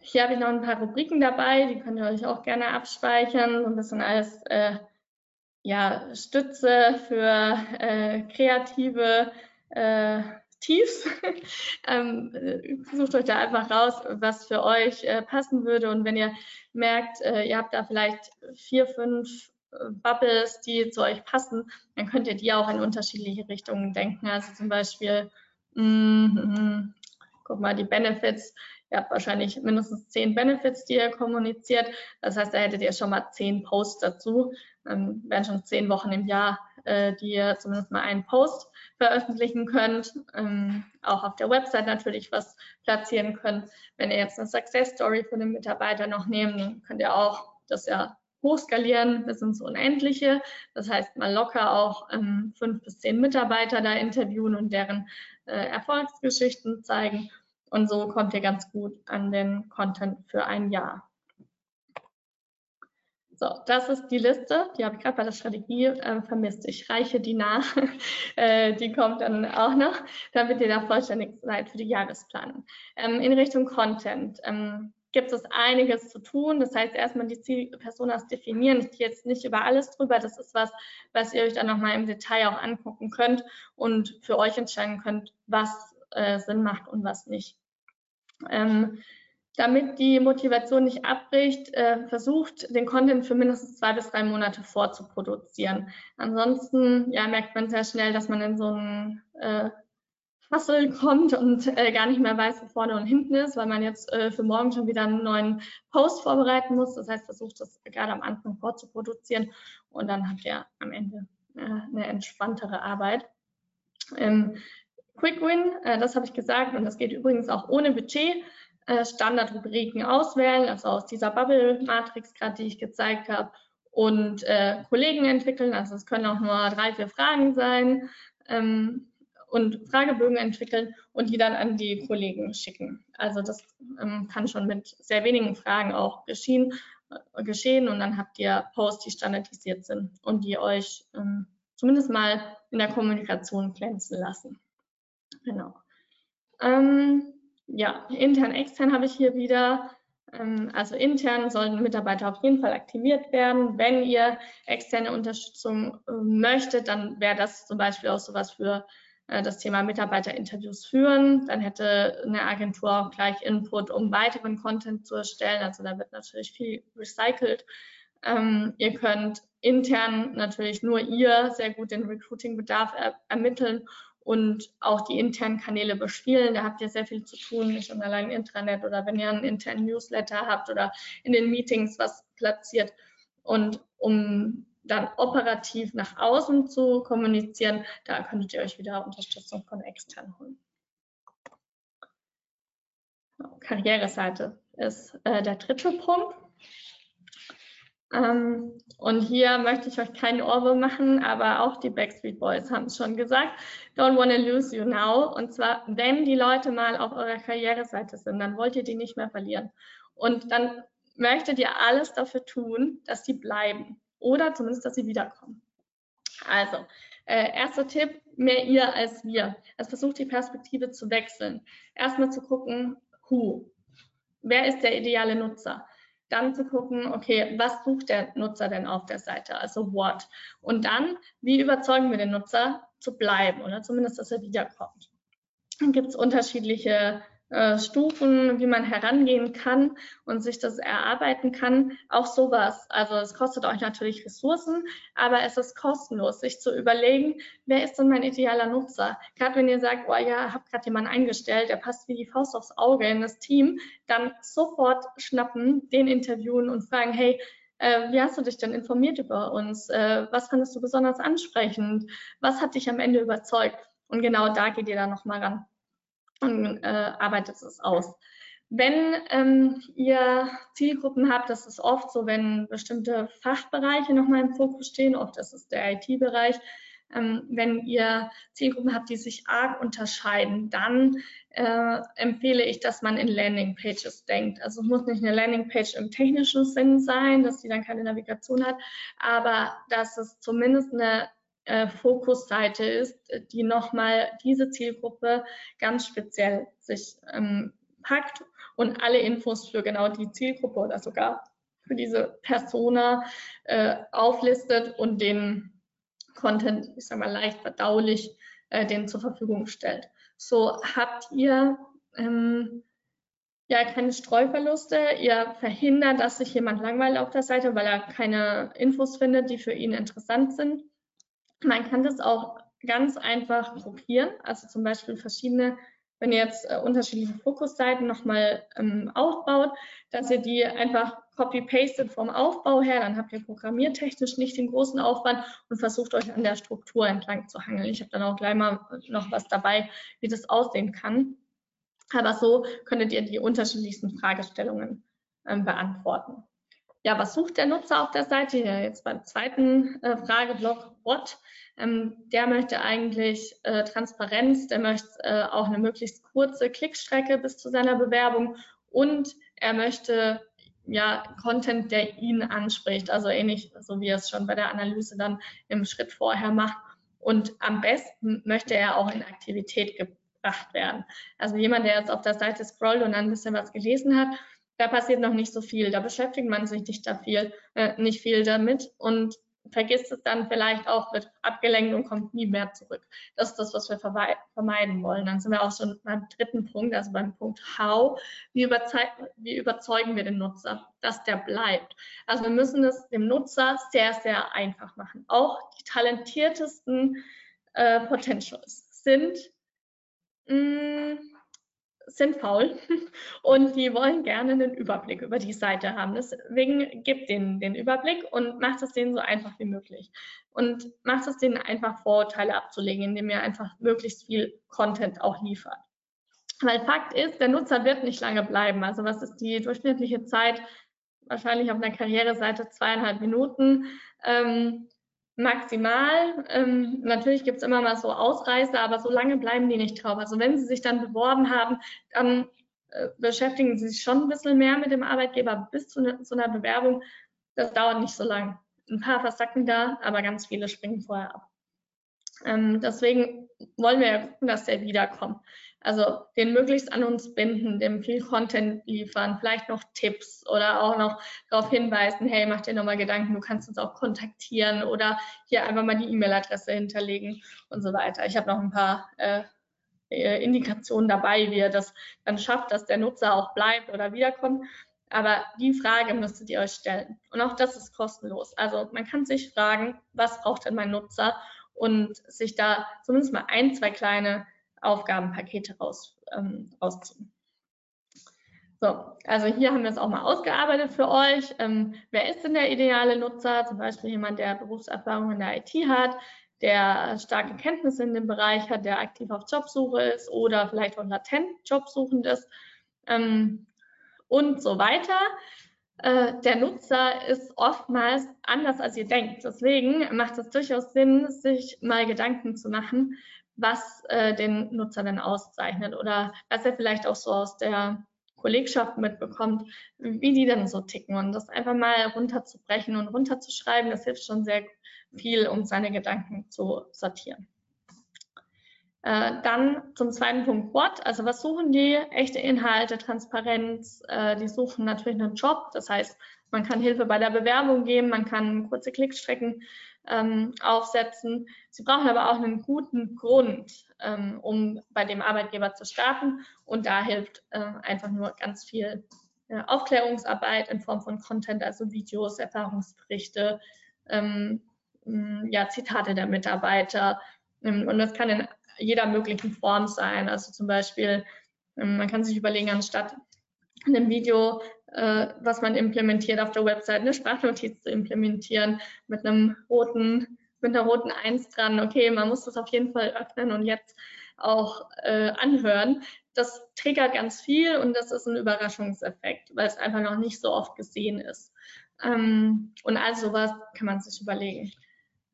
Hier habe ich noch ein paar Rubriken dabei, die könnt ihr euch auch gerne abspeichern, so ein bisschen als äh, ja, Stütze für äh, kreative äh, Tiefs. [LAUGHS] ähm, sucht euch da einfach raus, was für euch äh, passen würde. Und wenn ihr merkt, äh, ihr habt da vielleicht vier, fünf äh, Bubbles, die zu euch passen, dann könnt ihr die auch in unterschiedliche Richtungen denken. Also zum Beispiel, mm, mm, guck mal, die Benefits. Ihr habt wahrscheinlich mindestens zehn Benefits, die ihr kommuniziert. Das heißt, da hättet ihr schon mal zehn Posts dazu. Ähm, wären schon zehn Wochen im Jahr, äh, die ihr zumindest mal einen Post veröffentlichen könnt. Ähm, auch auf der Website natürlich was platzieren könnt. Wenn ihr jetzt eine Success Story von dem Mitarbeiter noch nehmt, dann könnt ihr auch das ja hochskalieren bis ins Unendliche. Das heißt, mal locker auch ähm, fünf bis zehn Mitarbeiter da interviewen und deren äh, Erfolgsgeschichten zeigen. Und so kommt ihr ganz gut an den Content für ein Jahr. So, das ist die Liste. Die habe ich gerade bei der Strategie äh, vermisst. Ich reiche die nach. [LAUGHS] äh, die kommt dann auch noch, damit ihr da vollständig seid für die Jahresplanung. Ähm, in Richtung Content ähm, gibt es einiges zu tun. Das heißt, erstmal die Zielpersonas definieren. Ich gehe jetzt nicht über alles drüber. Das ist was, was ihr euch dann nochmal im Detail auch angucken könnt und für euch entscheiden könnt, was äh, Sinn macht und was nicht. Ähm, damit die Motivation nicht abbricht, äh, versucht, den Content für mindestens zwei bis drei Monate vorzuproduzieren. Ansonsten ja, merkt man sehr schnell, dass man in so einen äh, Hustle kommt und äh, gar nicht mehr weiß, wo vorne und hinten ist, weil man jetzt äh, für morgen schon wieder einen neuen Post vorbereiten muss. Das heißt, versucht das gerade am Anfang vorzuproduzieren und dann habt ihr am Ende äh, eine entspanntere Arbeit. Ähm, Quick Win, äh, das habe ich gesagt und das geht übrigens auch ohne Budget. Äh, Standardrubriken auswählen, also aus dieser Bubble-Matrix gerade, die ich gezeigt habe, und äh, Kollegen entwickeln. Also es können auch nur drei, vier Fragen sein ähm, und Fragebögen entwickeln und die dann an die Kollegen schicken. Also das ähm, kann schon mit sehr wenigen Fragen auch geschehen, äh, geschehen und dann habt ihr Posts, die standardisiert sind und die euch ähm, zumindest mal in der Kommunikation glänzen lassen. Genau. Ähm, ja, intern, extern habe ich hier wieder. Ähm, also intern sollen Mitarbeiter auf jeden Fall aktiviert werden. Wenn ihr externe Unterstützung äh, möchtet, dann wäre das zum Beispiel auch sowas für äh, das Thema Mitarbeiterinterviews führen. Dann hätte eine Agentur auch gleich Input, um weiteren Content zu erstellen. Also da wird natürlich viel recycelt. Ähm, ihr könnt intern natürlich nur ihr sehr gut den Recruiting-Bedarf er ermitteln und auch die internen Kanäle bespielen. Da habt ihr sehr viel zu tun, nicht schon allein Intranet oder wenn ihr einen internen Newsletter habt oder in den Meetings was platziert. Und um dann operativ nach außen zu kommunizieren, da könntet ihr euch wieder Unterstützung von extern holen. Karriereseite ist äh, der dritte Punkt. Ähm, und hier möchte ich euch keinen Ohrwurm machen, aber auch die Backstreet Boys haben es schon gesagt. Don't wanna lose you now. Und zwar, wenn die Leute mal auf eurer Karriereseite sind, dann wollt ihr die nicht mehr verlieren. Und dann möchtet ihr alles dafür tun, dass sie bleiben oder zumindest, dass sie wiederkommen. Also, äh, erster Tipp, mehr ihr als wir. Also versucht die Perspektive zu wechseln. Erstmal zu gucken, who. Wer ist der ideale Nutzer? Dann zu gucken, okay, was sucht der Nutzer denn auf der Seite, also what? Und dann, wie überzeugen wir den Nutzer zu bleiben oder zumindest, dass er wiederkommt. Dann gibt es unterschiedliche äh, Stufen, wie man herangehen kann und sich das erarbeiten kann. Auch sowas. Also es kostet euch natürlich Ressourcen, aber es ist kostenlos, sich zu überlegen, wer ist denn mein idealer Nutzer? Gerade wenn ihr sagt, oh ja, habt gerade jemanden eingestellt, der passt wie die Faust aufs Auge in das Team, dann sofort schnappen, den interviewen und fragen, hey, äh, wie hast du dich denn informiert über uns? Äh, was fandest du besonders ansprechend? Was hat dich am Ende überzeugt? Und genau da geht ihr dann nochmal ran und äh, arbeitet es aus. Wenn ähm, ihr Zielgruppen habt, das ist oft so, wenn bestimmte Fachbereiche nochmal im Fokus stehen, oft ist es der IT-Bereich, ähm, wenn ihr Zielgruppen habt, die sich arg unterscheiden, dann äh, empfehle ich, dass man in Landingpages denkt. Also es muss nicht eine Landingpage im technischen Sinn sein, dass die dann keine Navigation hat, aber dass es zumindest eine äh, Fokusseite ist, die nochmal diese Zielgruppe ganz speziell sich ähm, packt und alle Infos für genau die Zielgruppe oder sogar für diese Persona äh, auflistet und den Content, ich sag mal, leicht verdaulich äh, den zur Verfügung stellt. So habt ihr ähm, ja keine Streuverluste, ihr verhindert, dass sich jemand langweilt auf der Seite, weil er keine Infos findet, die für ihn interessant sind. Man kann das auch ganz einfach gruppieren, also zum Beispiel verschiedene wenn ihr jetzt äh, unterschiedliche Fokusseiten nochmal ähm, aufbaut, dass ihr die einfach copy-pastet vom Aufbau her, dann habt ihr programmiertechnisch nicht den großen Aufwand und versucht euch an der Struktur entlang zu hangeln. Ich habe dann auch gleich mal noch was dabei, wie das aussehen kann. Aber so könntet ihr die unterschiedlichsten Fragestellungen ähm, beantworten. Ja, was sucht der Nutzer auf der Seite? Ja, jetzt beim zweiten äh, Frageblock, what? Ähm, der möchte eigentlich äh, Transparenz, der möchte äh, auch eine möglichst kurze Klickstrecke bis zu seiner Bewerbung und er möchte ja Content, der ihn anspricht, also ähnlich so wie er es schon bei der Analyse dann im Schritt vorher macht. Und am besten möchte er auch in Aktivität gebracht werden. Also jemand, der jetzt auf der Seite scrollt und dann ein bisschen was gelesen hat, da passiert noch nicht so viel, da beschäftigt man sich nicht, da viel, äh, nicht viel damit und vergisst es dann vielleicht auch, wird abgelenkt und kommt nie mehr zurück. Das ist das, was wir vermeiden wollen. Dann sind wir auch schon beim dritten Punkt, also beim Punkt How. Wie, wie überzeugen wir den Nutzer, dass der bleibt? Also wir müssen es dem Nutzer sehr, sehr einfach machen. Auch die talentiertesten äh, Potentials sind mh, mm, sind faul [LAUGHS] und die wollen gerne einen Überblick über die Seite haben. Deswegen gibt denen den Überblick und macht es denen so einfach wie möglich. Und macht es denen einfach Vorurteile abzulegen, indem ihr einfach möglichst viel Content auch liefert. Weil Fakt ist, der Nutzer wird nicht lange bleiben. Also was ist die durchschnittliche Zeit? Wahrscheinlich auf einer Karriereseite zweieinhalb Minuten. Ähm, maximal. Ähm, natürlich gibt es immer mal so Ausreißer, aber so lange bleiben die nicht drauf. Also wenn sie sich dann beworben haben, dann äh, beschäftigen sie sich schon ein bisschen mehr mit dem Arbeitgeber bis zu, ne, zu einer Bewerbung. Das dauert nicht so lang. Ein paar versacken da, aber ganz viele springen vorher ab. Ähm, deswegen wollen wir ja gucken, dass der wiederkommt. Also den möglichst an uns binden, dem viel Content liefern, vielleicht noch Tipps oder auch noch darauf hinweisen, hey, mach dir nochmal Gedanken, du kannst uns auch kontaktieren oder hier einfach mal die E-Mail-Adresse hinterlegen und so weiter. Ich habe noch ein paar äh, äh, Indikationen dabei, wie ihr das dann schafft, dass der Nutzer auch bleibt oder wiederkommt. Aber die Frage müsstet ihr euch stellen. Und auch das ist kostenlos. Also man kann sich fragen, was braucht denn mein Nutzer? Und sich da zumindest mal ein, zwei kleine Aufgabenpakete raus, ähm, rausziehen. So, also hier haben wir es auch mal ausgearbeitet für euch. Ähm, wer ist denn der ideale Nutzer? Zum Beispiel jemand, der Berufserfahrung in der IT hat, der starke Kenntnisse in dem Bereich hat, der aktiv auf Jobsuche ist oder vielleicht auch latent Jobsuchend ist ähm, und so weiter. Äh, der Nutzer ist oftmals anders, als ihr denkt. Deswegen macht es durchaus Sinn, sich mal Gedanken zu machen, was äh, den Nutzer denn auszeichnet oder was er vielleicht auch so aus der Kollegschaft mitbekommt, wie die denn so ticken und das einfach mal runterzubrechen und runterzuschreiben, das hilft schon sehr viel, um seine Gedanken zu sortieren. Äh, dann zum zweiten Punkt What, also was suchen die? Echte Inhalte, Transparenz, äh, die suchen natürlich einen Job, das heißt, man kann Hilfe bei der Bewerbung geben, man kann kurze Klickstrecken ähm, aufsetzen. Sie brauchen aber auch einen guten Grund, ähm, um bei dem Arbeitgeber zu starten. Und da hilft äh, einfach nur ganz viel äh, Aufklärungsarbeit in Form von Content, also Videos, Erfahrungsberichte, ähm, ja, Zitate der Mitarbeiter. Ähm, und das kann in jeder möglichen Form sein. Also zum Beispiel, ähm, man kann sich überlegen, anstatt in einem Video äh, was man implementiert auf der Website, eine Sprachnotiz zu implementieren mit einem roten, mit einer roten Eins dran. Okay, man muss das auf jeden Fall öffnen und jetzt auch äh, anhören. Das triggert ganz viel und das ist ein Überraschungseffekt, weil es einfach noch nicht so oft gesehen ist. Ähm, und all sowas kann man sich überlegen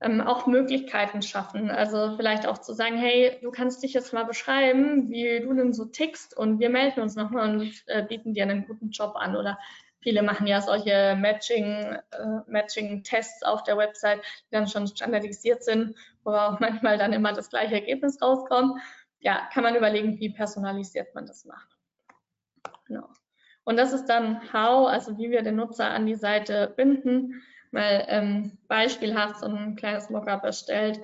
ähm, auch Möglichkeiten schaffen. Also vielleicht auch zu sagen, hey, du kannst dich jetzt mal beschreiben, wie du denn so tickst und wir melden uns nochmal und äh, bieten dir einen guten Job an. Oder viele machen ja solche Matching, äh, Matching-Tests auf der Website, die dann schon standardisiert sind, wo auch [LAUGHS] manchmal dann immer das gleiche Ergebnis rauskommt. Ja, kann man überlegen, wie personalisiert man das macht. Genau. Und das ist dann How, also wie wir den Nutzer an die Seite binden. Mal ähm, beispielhaft so ein kleines Mockup erstellt.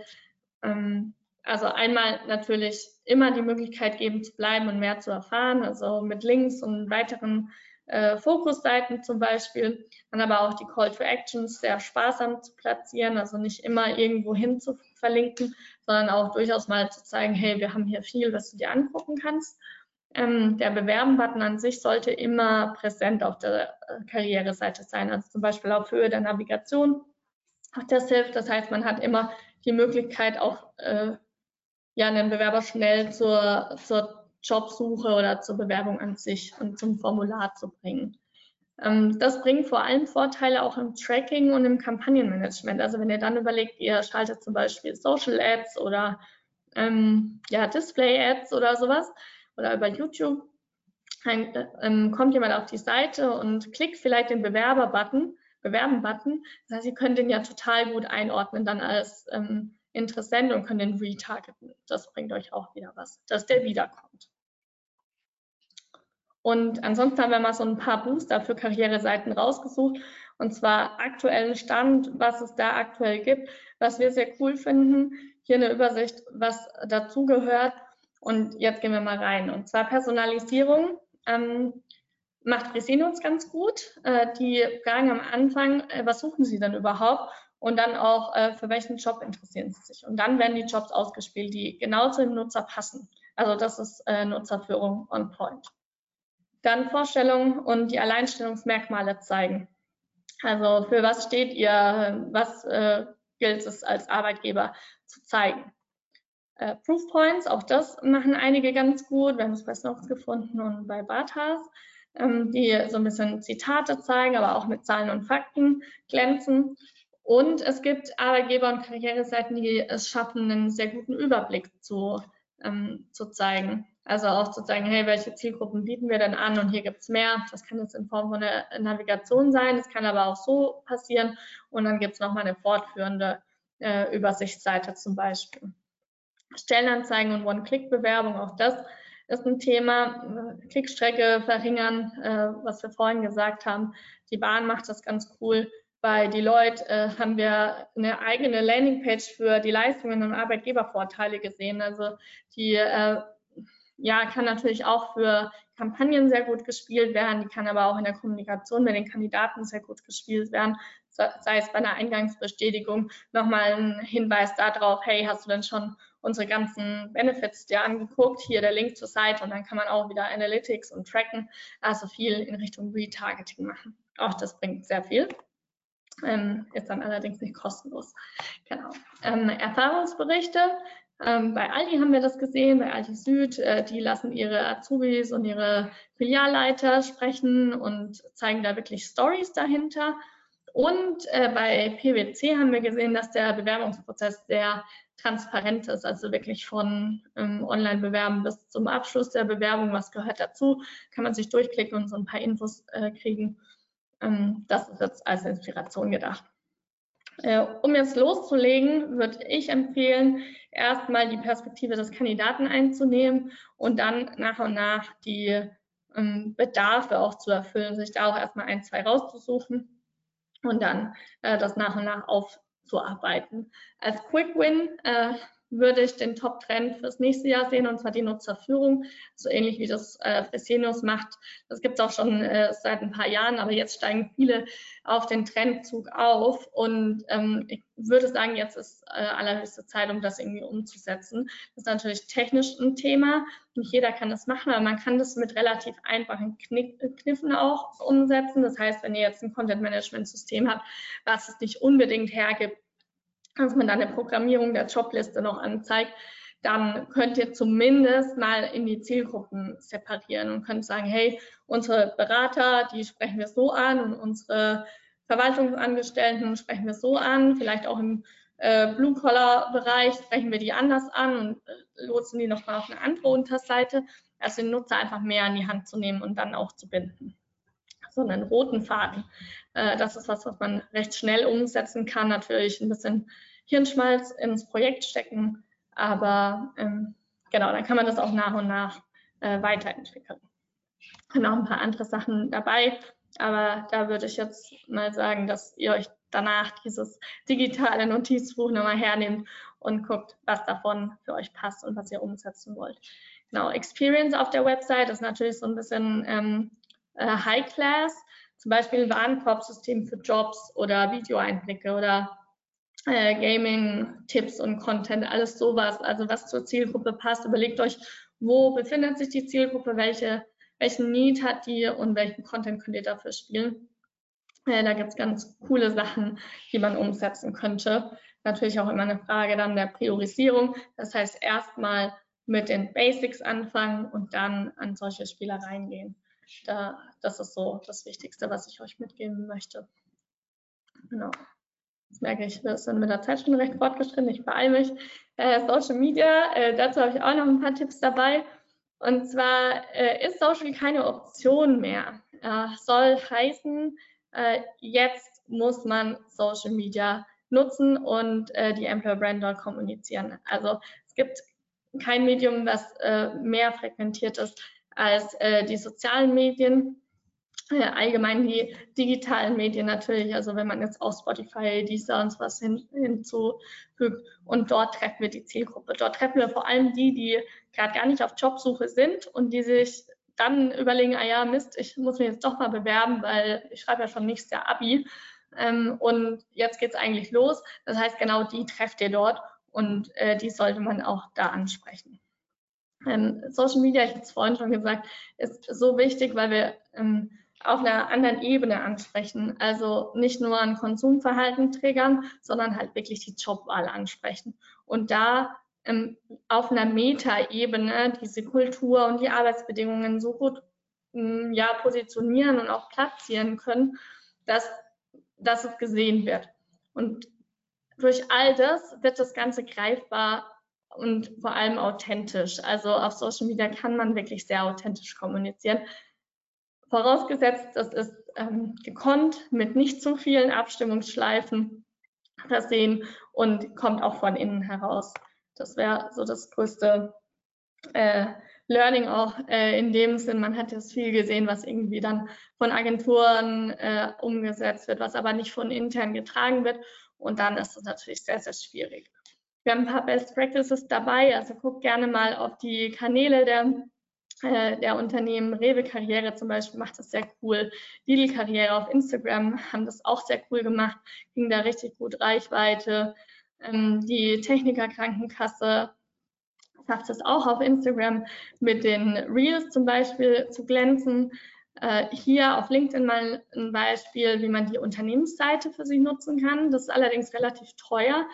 Ähm, also einmal natürlich immer die Möglichkeit geben zu bleiben und mehr zu erfahren, also mit Links und weiteren äh, Fokusseiten zum Beispiel, dann aber auch die Call to Actions sehr sparsam zu platzieren, also nicht immer irgendwo hin zu verlinken, sondern auch durchaus mal zu zeigen, hey, wir haben hier viel, was du dir angucken kannst. Ähm, der Bewerben-Button an sich sollte immer präsent auf der äh, Karriereseite sein, also zum Beispiel auf Höhe der Navigation. Auch das hilft, das heißt, man hat immer die Möglichkeit, auch äh, ja, einen Bewerber schnell zur, zur Jobsuche oder zur Bewerbung an sich und zum Formular zu bringen. Ähm, das bringt vor allem Vorteile auch im Tracking und im Kampagnenmanagement. Also wenn ihr dann überlegt, ihr schaltet zum Beispiel Social Ads oder ähm, ja, Display Ads oder sowas oder über YouTube, dann ähm, kommt jemand auf die Seite und klickt vielleicht den Bewerber-Button, Bewerben-Button. Das heißt, ihr könnt den ja total gut einordnen dann als ähm, Interessent und könnt den retargeten. Das bringt euch auch wieder was, dass der wiederkommt. Und ansonsten haben wir mal so ein paar Booster für Karriereseiten rausgesucht. Und zwar aktuellen Stand, was es da aktuell gibt, was wir sehr cool finden. Hier eine Übersicht, was dazugehört. Und jetzt gehen wir mal rein. Und zwar Personalisierung ähm, macht Resilience ganz gut. Äh, die fragen am Anfang, äh, was suchen Sie denn überhaupt? Und dann auch, äh, für welchen Job interessieren Sie sich? Und dann werden die Jobs ausgespielt, die genau zu dem Nutzer passen. Also das ist äh, Nutzerführung on point. Dann Vorstellungen und die Alleinstellungsmerkmale zeigen. Also für was steht ihr, was äh, gilt es als Arbeitgeber zu zeigen. Äh, Proof Points, auch das machen einige ganz gut. Wir haben es bei Snox gefunden und bei Batas, ähm, die so ein bisschen Zitate zeigen, aber auch mit Zahlen und Fakten glänzen. Und es gibt Arbeitgeber und Karriereseiten, die es schaffen, einen sehr guten Überblick zu, ähm, zu zeigen. Also auch zu sagen, hey, welche Zielgruppen bieten wir denn an und hier gibt es mehr. Das kann jetzt in Form von einer Navigation sein, das kann aber auch so passieren und dann gibt es nochmal eine fortführende äh, Übersichtsseite zum Beispiel. Stellenanzeigen und One-Click-Bewerbung, auch das ist ein Thema. Klickstrecke verringern, äh, was wir vorhin gesagt haben. Die Bahn macht das ganz cool. Bei Deloitte äh, haben wir eine eigene Landingpage für die Leistungen und Arbeitgebervorteile gesehen. Also die äh, ja, kann natürlich auch für Kampagnen sehr gut gespielt werden, die kann aber auch in der Kommunikation mit den Kandidaten sehr gut gespielt werden, sei es bei einer Eingangsbestätigung nochmal ein Hinweis darauf, hey, hast du denn schon unsere ganzen Benefits dir angeguckt, hier der Link zur Seite und dann kann man auch wieder Analytics und Tracken, also viel in Richtung Retargeting machen. Auch das bringt sehr viel. Ähm, ist dann allerdings nicht kostenlos. Genau. Ähm, Erfahrungsberichte ähm, bei Aldi haben wir das gesehen, bei Aldi Süd. Äh, die lassen ihre Azubis und ihre Filialleiter sprechen und zeigen da wirklich Stories dahinter. Und äh, bei PwC haben wir gesehen, dass der Bewerbungsprozess sehr transparent ist, also wirklich von ähm, Online-Bewerben bis zum Abschluss der Bewerbung, was gehört dazu, kann man sich durchklicken und so ein paar Infos äh, kriegen. Ähm, das ist jetzt als Inspiration gedacht. Äh, um jetzt loszulegen, würde ich empfehlen, erstmal die Perspektive des Kandidaten einzunehmen und dann nach und nach die ähm, Bedarfe auch zu erfüllen, sich da auch erstmal ein, zwei rauszusuchen und dann äh, das nach und nach aufzuarbeiten. Als Quick Win äh, würde ich den Top-Trend fürs nächste Jahr sehen, und zwar die Nutzerführung, so ähnlich wie das äh, Fresenius macht. Das gibt es auch schon äh, seit ein paar Jahren, aber jetzt steigen viele auf den Trendzug auf. Und ähm, ich würde sagen, jetzt ist äh, allerhöchste Zeit, um das irgendwie umzusetzen. Das ist natürlich technisch ein Thema. Nicht jeder kann das machen, aber man kann das mit relativ einfachen Knick, Kniffen auch umsetzen. Das heißt, wenn ihr jetzt ein Content-Management-System habt, was es nicht unbedingt hergibt, dass man dann eine Programmierung der Jobliste noch anzeigt, dann könnt ihr zumindest mal in die Zielgruppen separieren und könnt sagen, hey, unsere Berater, die sprechen wir so an und unsere Verwaltungsangestellten sprechen wir so an, vielleicht auch im äh, Blue-Collar-Bereich sprechen wir die anders an und äh, lotsen die nochmal auf eine andere Unterseite. Also den Nutzer einfach mehr an die Hand zu nehmen und dann auch zu binden. So einen roten Faden äh, das ist was, was man recht schnell umsetzen kann. Natürlich ein bisschen Hirnschmalz ins Projekt stecken, aber ähm, genau, dann kann man das auch nach und nach äh, weiterentwickeln. noch ein paar andere Sachen dabei. Aber da würde ich jetzt mal sagen, dass ihr euch danach dieses digitale Notizbuch nochmal hernehmt und guckt, was davon für euch passt und was ihr umsetzen wollt. Genau, Experience auf der Website ist natürlich so ein bisschen ähm, äh, High Class, zum Beispiel Warenkorbsystem für Jobs oder Videoeinblicke oder äh, Gaming-Tipps und Content, alles sowas, also was zur Zielgruppe passt. Überlegt euch, wo befindet sich die Zielgruppe, welche, welchen Need hat die und welchen Content könnt ihr dafür spielen. Äh, da gibt es ganz coole Sachen, die man umsetzen könnte. Natürlich auch immer eine Frage dann der Priorisierung. Das heißt, erstmal mit den Basics anfangen und dann an solche Spielereien gehen. Da, das ist so das Wichtigste, was ich euch mitgeben möchte. Genau. Jetzt merke ich, wir sind mit der Zeit schon recht fortgeschritten. Ich beeile mich. Äh, Social Media, äh, dazu habe ich auch noch ein paar Tipps dabei. Und zwar äh, ist Social keine Option mehr. soll heißen, äh, jetzt muss man Social Media nutzen und äh, die Employer Brand dort kommunizieren. Also es gibt kein Medium, was äh, mehr fragmentiert ist als äh, die sozialen Medien. Äh, allgemein die digitalen Medien natürlich, also wenn man jetzt auch Spotify, Deezer und was hin, hinzufügt und dort treffen wir die Zielgruppe. Dort treffen wir vor allem die, die gerade gar nicht auf Jobsuche sind und die sich dann überlegen, ah ja, Mist, ich muss mich jetzt doch mal bewerben, weil ich schreibe ja schon nächstes Jahr Abi ähm, und jetzt geht es eigentlich los. Das heißt, genau die trefft ihr dort und äh, die sollte man auch da ansprechen. Ähm, Social Media, ich habe es vorhin schon gesagt, ist so wichtig, weil wir ähm, auf einer anderen Ebene ansprechen. Also nicht nur ein Konsumverhalten triggern, sondern halt wirklich die Jobwahl ansprechen. Und da ähm, auf einer Metaebene diese Kultur und die Arbeitsbedingungen so gut ähm, ja, positionieren und auch platzieren können, dass, dass es gesehen wird. Und durch all das wird das Ganze greifbar und vor allem authentisch. Also auf Social Media kann man wirklich sehr authentisch kommunizieren. Vorausgesetzt, das ist ähm, gekonnt mit nicht zu vielen Abstimmungsschleifen versehen und kommt auch von innen heraus. Das wäre so das größte äh, Learning auch äh, in dem Sinn. Man hat jetzt viel gesehen, was irgendwie dann von Agenturen äh, umgesetzt wird, was aber nicht von intern getragen wird. Und dann ist es natürlich sehr, sehr schwierig. Wir haben ein paar Best Practices dabei. Also guckt gerne mal auf die Kanäle der, äh, der Unternehmen. Rewe Karriere zum Beispiel macht das sehr cool. Lidl Karriere auf Instagram haben das auch sehr cool gemacht. Ging da richtig gut Reichweite. Ähm, die Techniker Krankenkasse schafft es auch auf Instagram mit den Reels zum Beispiel zu glänzen. Äh, hier auf LinkedIn mal ein Beispiel, wie man die Unternehmensseite für sich nutzen kann. Das ist allerdings relativ teuer.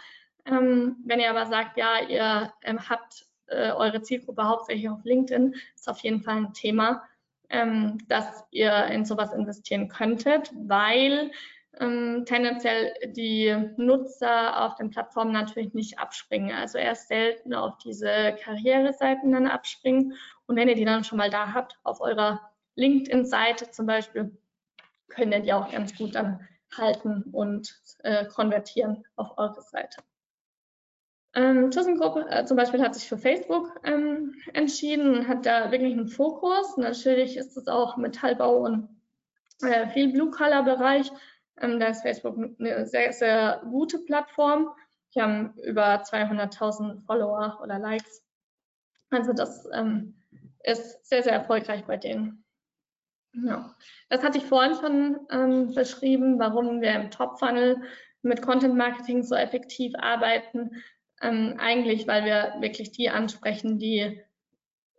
Ähm, wenn ihr aber sagt, ja, ihr ähm, habt äh, eure Zielgruppe hauptsächlich auf LinkedIn, ist auf jeden Fall ein Thema, ähm, dass ihr in sowas investieren könntet, weil tendenziell die Nutzer auf den Plattformen natürlich nicht abspringen. Also erst selten auf diese Karriereseiten dann abspringen. Und wenn ihr die dann schon mal da habt, auf eurer LinkedIn-Seite zum Beispiel, könnt ihr die auch ganz gut dann halten und äh, konvertieren auf eure Seite. Ähm, ThyssenKrupp äh, zum Beispiel hat sich für Facebook ähm, entschieden hat da wirklich einen Fokus. Natürlich ist es auch Metallbau und äh, viel Blue-Color-Bereich, ähm, da ist Facebook eine sehr, sehr gute Plattform. Die haben über 200.000 Follower oder Likes. Also das ähm, ist sehr, sehr erfolgreich bei denen. Ja. Das hatte ich vorhin schon ähm, beschrieben, warum wir im Top-Funnel mit Content Marketing so effektiv arbeiten. Ähm, eigentlich, weil wir wirklich die ansprechen, die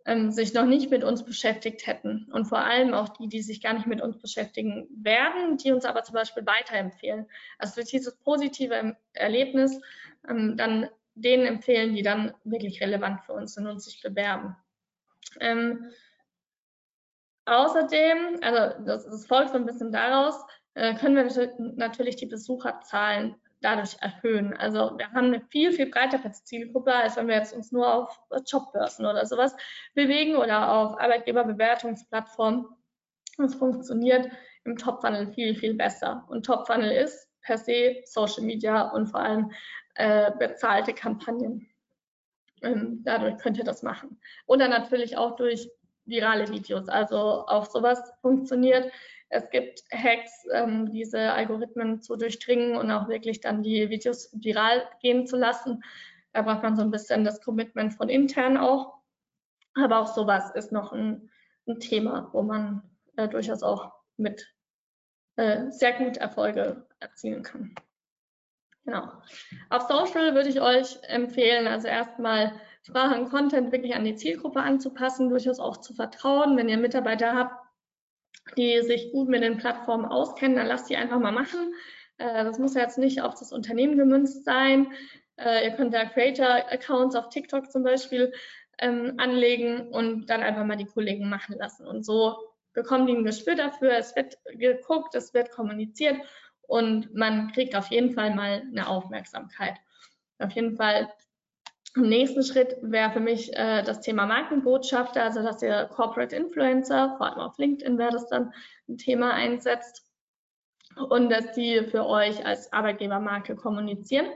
ähm, sich noch nicht mit uns beschäftigt hätten und vor allem auch die, die sich gar nicht mit uns beschäftigen werden, die uns aber zum Beispiel weiterempfehlen. Also durch dieses positive Erlebnis ähm, dann denen empfehlen, die dann wirklich relevant für uns sind und sich bewerben. Ähm, außerdem, also das, das folgt so ein bisschen daraus, äh, können wir natürlich die Besucherzahlen dadurch erhöhen. Also wir haben eine viel, viel breitere Zielgruppe, als wenn wir jetzt uns nur auf Jobbörsen oder sowas bewegen oder auf Arbeitgeberbewertungsplattformen. Das funktioniert im Top-Funnel viel, viel besser. Und Top-Funnel ist per se Social Media und vor allem äh, bezahlte Kampagnen. Ähm, dadurch könnt ihr das machen. Oder natürlich auch durch virale Videos. Also auch sowas funktioniert. Es gibt Hacks, ähm, diese Algorithmen zu durchdringen und auch wirklich dann die Videos viral gehen zu lassen. Da braucht man so ein bisschen das Commitment von intern auch. Aber auch sowas ist noch ein, ein Thema, wo man äh, durchaus auch mit äh, sehr gut Erfolge erzielen kann. Genau. Auf Social würde ich euch empfehlen, also erstmal Sprache und Content wirklich an die Zielgruppe anzupassen, durchaus auch zu vertrauen. Wenn ihr Mitarbeiter habt, die sich gut mit den Plattformen auskennen, dann lasst die einfach mal machen. Äh, das muss jetzt nicht auf das Unternehmen gemünzt sein. Äh, ihr könnt da Creator-Accounts auf TikTok zum Beispiel ähm, anlegen und dann einfach mal die Kollegen machen lassen. Und so bekommen die ein Gespür dafür, es wird geguckt, es wird kommuniziert und man kriegt auf jeden Fall mal eine Aufmerksamkeit. Auf jeden Fall im nächsten Schritt wäre für mich äh, das Thema Markenbotschafter, also dass ihr Corporate Influencer, vor allem auf LinkedIn wäre das dann ein Thema einsetzt und dass die für euch als Arbeitgebermarke kommunizieren.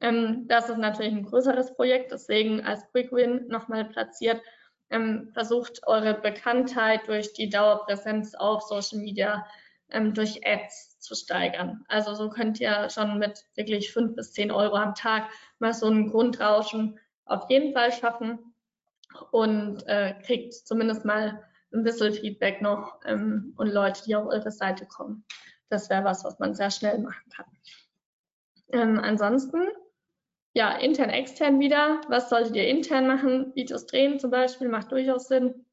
Ähm, das ist natürlich ein größeres Projekt, deswegen als Quick Win nochmal platziert. Ähm, versucht eure Bekanntheit durch die Dauerpräsenz auf Social Media ähm, durch Ads zu steigern. Also so könnt ihr schon mit wirklich fünf bis zehn Euro am Tag mal so ein Grundrauschen auf jeden Fall schaffen und äh, kriegt zumindest mal ein bisschen Feedback noch ähm, und Leute, die auf eure Seite kommen. Das wäre was, was man sehr schnell machen kann. Ähm, ansonsten, ja, intern, extern wieder. Was solltet ihr intern machen? Videos drehen zum Beispiel macht durchaus Sinn.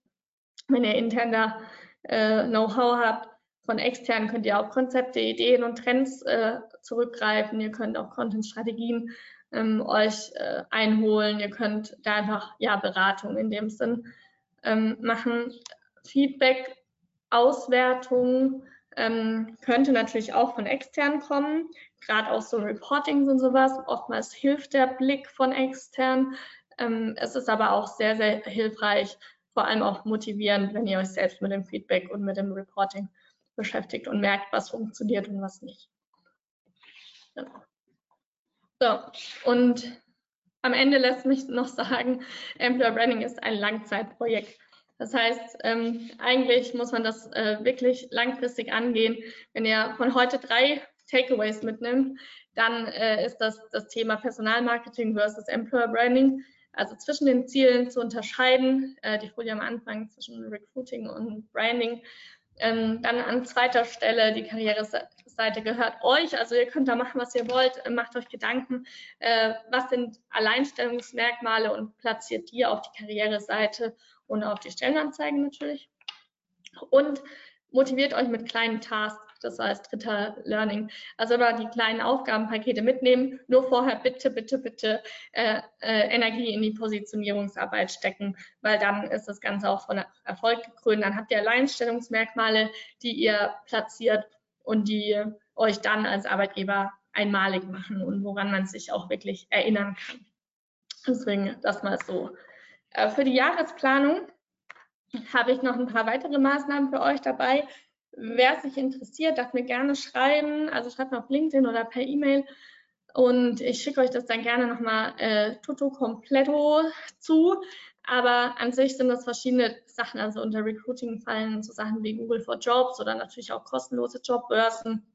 Wenn ihr intern da äh, Know-how habt, von extern könnt ihr auf Konzepte, Ideen und Trends äh, zurückgreifen. Ihr könnt auch Content-Strategien ähm, euch äh, einholen. Ihr könnt da einfach ja Beratung in dem Sinn ähm, machen. Feedback, Auswertung ähm, könnte natürlich auch von extern kommen. Gerade auch so Reportings und sowas. Oftmals hilft der Blick von extern. Ähm, es ist aber auch sehr, sehr hilfreich, vor allem auch motivierend, wenn ihr euch selbst mit dem Feedback und mit dem Reporting beschäftigt und merkt, was funktioniert und was nicht. Ja. So, und am Ende lässt mich noch sagen, [LAUGHS] Employer Branding ist ein Langzeitprojekt. Das heißt, ähm, eigentlich muss man das äh, wirklich langfristig angehen. Wenn ihr von heute drei Takeaways mitnimmt, dann äh, ist das das Thema Personalmarketing versus Employer Branding. Also zwischen den Zielen zu unterscheiden, äh, die Folie am Anfang zwischen Recruiting und Branding ähm, dann an zweiter Stelle, die Karriereseite gehört euch. Also ihr könnt da machen, was ihr wollt. Macht euch Gedanken, äh, was sind Alleinstellungsmerkmale und platziert die auf die Karriereseite und auf die Stellenanzeigen natürlich. Und motiviert euch mit kleinen Tasks. Das als dritter Learning. Also immer die kleinen Aufgabenpakete mitnehmen. Nur vorher bitte, bitte, bitte äh, äh, Energie in die Positionierungsarbeit stecken, weil dann ist das Ganze auch von Erfolg gekrönt. Dann habt ihr Alleinstellungsmerkmale, die ihr platziert und die euch dann als Arbeitgeber einmalig machen und woran man sich auch wirklich erinnern kann. Deswegen das mal so. Äh, für die Jahresplanung habe ich noch ein paar weitere Maßnahmen für euch dabei. Wer sich interessiert, darf mir gerne schreiben. Also schreibt mir auf LinkedIn oder per E-Mail. Und ich schicke euch das dann gerne nochmal äh, tutto completo zu. Aber an sich sind das verschiedene Sachen. Also unter Recruiting fallen so Sachen wie Google for Jobs oder natürlich auch kostenlose Jobbörsen.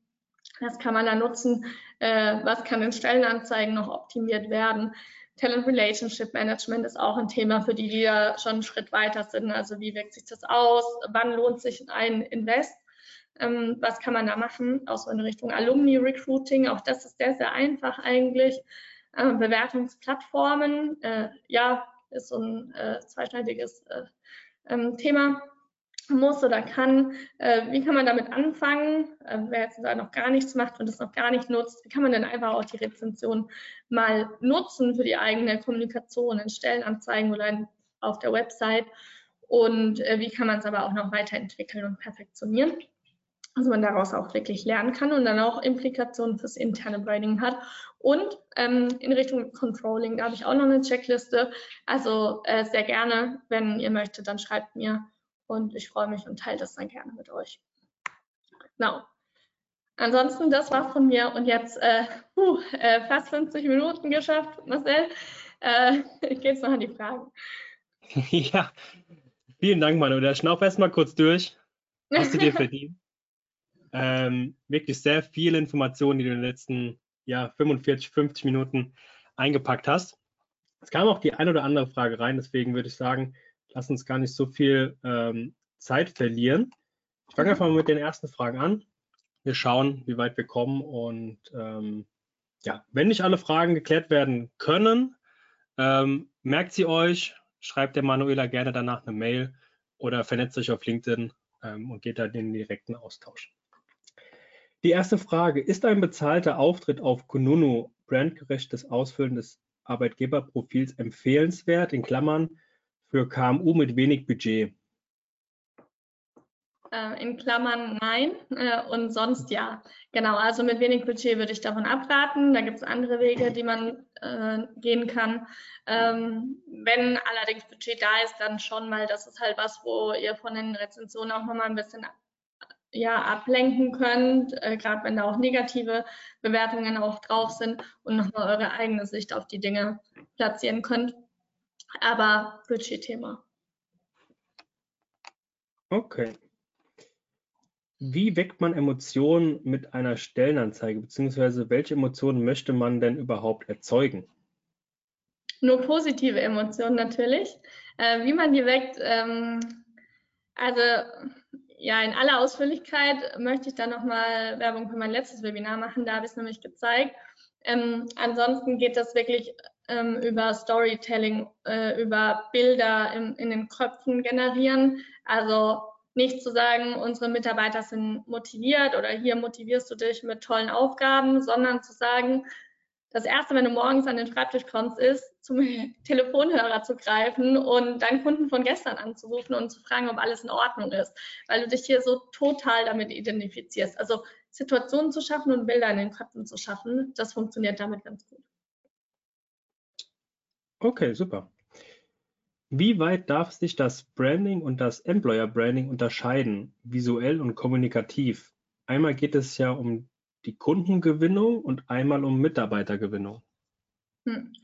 Das kann man da nutzen. Äh, was kann in Stellenanzeigen noch optimiert werden? Talent Relationship Management ist auch ein Thema für die, da schon einen Schritt weiter sind. Also wie wirkt sich das aus? Wann lohnt sich ein Invest? Ähm, was kann man da machen? Auch so in Richtung Alumni Recruiting. Auch das ist sehr, sehr einfach eigentlich. Äh, Bewertungsplattformen, äh, ja, ist so ein äh, zweischneidiges äh, ähm, Thema muss oder kann. Äh, wie kann man damit anfangen? Äh, wer jetzt da noch gar nichts macht und das noch gar nicht nutzt, wie kann man denn einfach auch die Rezension mal nutzen für die eigene Kommunikation in Stellenanzeigen oder in, auf der Website? Und äh, wie kann man es aber auch noch weiterentwickeln und perfektionieren? Dass man daraus auch wirklich lernen kann und dann auch Implikationen fürs interne Branding hat. Und ähm, in Richtung Controlling, da habe ich auch noch eine Checkliste. Also äh, sehr gerne, wenn ihr möchtet, dann schreibt mir und ich freue mich und teile das dann gerne mit euch. Genau. Ansonsten, das war von mir und jetzt äh, uh, äh, fast 50 Minuten geschafft, Marcel. Äh, [LAUGHS] Geht es noch an die Fragen? [LAUGHS] Ja, Vielen Dank, Manu. Da schnauf erstmal kurz durch. Hast du dir [LAUGHS] verdient. Ähm, wirklich sehr viele Informationen, die du in den letzten ja, 45, 50 Minuten eingepackt hast. Es kam auch die ein oder andere Frage rein, deswegen würde ich sagen, lass uns gar nicht so viel ähm, Zeit verlieren. Ich fange einfach mal mit den ersten Fragen an. Wir schauen, wie weit wir kommen und ähm, ja, wenn nicht alle Fragen geklärt werden können, ähm, merkt sie euch, schreibt der Manuela gerne danach eine Mail oder vernetzt euch auf LinkedIn ähm, und geht dann in den direkten Austausch. Die erste Frage, ist ein bezahlter Auftritt auf Kununu brandgerechtes Ausfüllen des Arbeitgeberprofils empfehlenswert, in Klammern, für KMU mit wenig Budget? Äh, in Klammern nein äh, und sonst ja. Genau, also mit wenig Budget würde ich davon abraten. Da gibt es andere Wege, die man äh, gehen kann. Ähm, wenn allerdings Budget da ist, dann schon, weil das ist halt was, wo ihr von den Rezensionen auch nochmal ein bisschen ja, ablenken könnt, äh, gerade wenn da auch negative Bewertungen auch drauf sind und nochmal eure eigene Sicht auf die Dinge platzieren könnt. Aber Budgetthema. Okay. Wie weckt man Emotionen mit einer Stellenanzeige, beziehungsweise welche Emotionen möchte man denn überhaupt erzeugen? Nur positive Emotionen natürlich. Äh, wie man die weckt, ähm, also ja, in aller Ausführlichkeit möchte ich da nochmal Werbung für mein letztes Webinar machen, da habe ich es nämlich gezeigt. Ähm, ansonsten geht das wirklich ähm, über Storytelling, äh, über Bilder im, in den Köpfen generieren. Also nicht zu sagen, unsere Mitarbeiter sind motiviert oder hier motivierst du dich mit tollen Aufgaben, sondern zu sagen, das erste, wenn du morgens an den Schreibtisch kommst, ist, zum [LAUGHS] Telefonhörer zu greifen und deinen Kunden von gestern anzurufen und zu fragen, ob alles in Ordnung ist, weil du dich hier so total damit identifizierst. Also Situationen zu schaffen und Bilder in den Köpfen zu schaffen, das funktioniert damit ganz gut. Okay, super. Wie weit darf sich das Branding und das Employer Branding unterscheiden, visuell und kommunikativ? Einmal geht es ja um die Kundengewinnung und einmal um Mitarbeitergewinnung. Hm.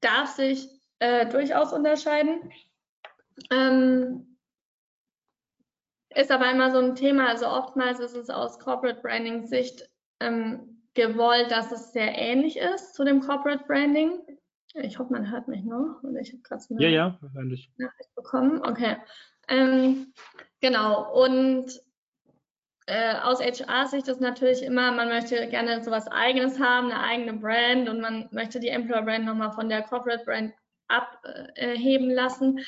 Darf sich äh, durchaus unterscheiden. Ähm, ist aber immer so ein Thema, also oftmals ist es aus Corporate Branding Sicht ähm, gewollt, dass es sehr ähnlich ist zu dem Corporate Branding. Ich hoffe, man hört mich noch. Oder ich habe gerade eine ja, ja, Nachricht bekommen. Okay. Ähm, genau. Und äh, aus HR-Sicht ist natürlich immer, man möchte gerne sowas Eigenes haben, eine eigene Brand und man möchte die Employer Brand nochmal von der Corporate Brand abheben lassen.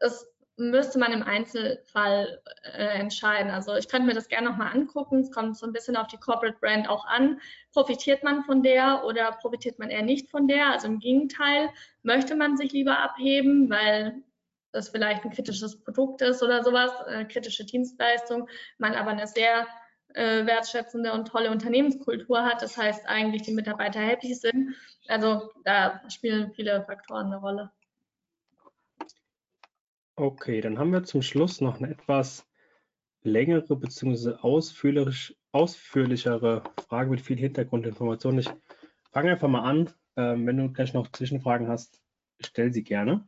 Es müsste man im Einzelfall äh, entscheiden. Also ich könnte mir das gerne nochmal angucken. Es kommt so ein bisschen auf die Corporate Brand auch an. Profitiert man von der oder profitiert man eher nicht von der? Also im Gegenteil, möchte man sich lieber abheben, weil das vielleicht ein kritisches Produkt ist oder sowas, äh, kritische Dienstleistung, man aber eine sehr äh, wertschätzende und tolle Unternehmenskultur hat. Das heißt eigentlich, die Mitarbeiter happy sind. Also da spielen viele Faktoren eine Rolle. Okay, dann haben wir zum Schluss noch eine etwas längere bzw. Ausführlich, ausführlichere Frage mit viel Hintergrundinformation. Ich fange einfach mal an. Ähm, wenn du gleich noch Zwischenfragen hast, stell sie gerne.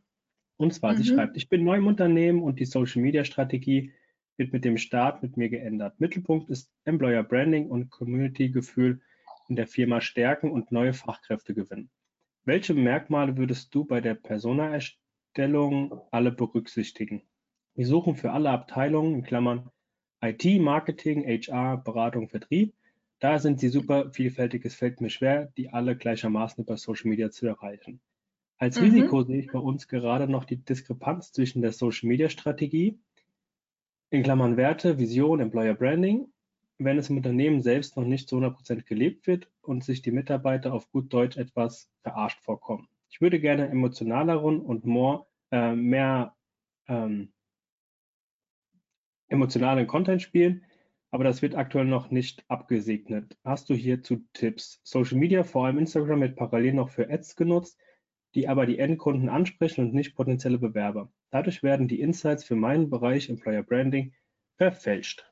Und zwar, mhm. sie schreibt, ich bin neu im Unternehmen und die Social Media Strategie wird mit dem Start mit mir geändert. Mittelpunkt ist Employer Branding und Community Gefühl in der Firma stärken und neue Fachkräfte gewinnen. Welche Merkmale würdest du bei der Persona erstellen? Stellung alle berücksichtigen. Wir suchen für alle Abteilungen in Klammern IT, Marketing, HR, Beratung, Vertrieb. Da sind sie super vielfältig. Es fällt mir schwer, die alle gleichermaßen über Social Media zu erreichen. Als mhm. Risiko sehe ich bei uns gerade noch die Diskrepanz zwischen der Social Media Strategie, in Klammern Werte, Vision, Employer Branding, wenn es im Unternehmen selbst noch nicht zu 100% gelebt wird und sich die Mitarbeiter auf gut Deutsch etwas verarscht vorkommen. Ich würde gerne emotionaleren und more, äh, mehr ähm, emotionalen Content spielen, aber das wird aktuell noch nicht abgesegnet. Hast du hierzu Tipps? Social Media, vor allem Instagram, wird parallel noch für Ads genutzt, die aber die Endkunden ansprechen und nicht potenzielle Bewerber. Dadurch werden die Insights für meinen Bereich Employer Branding verfälscht.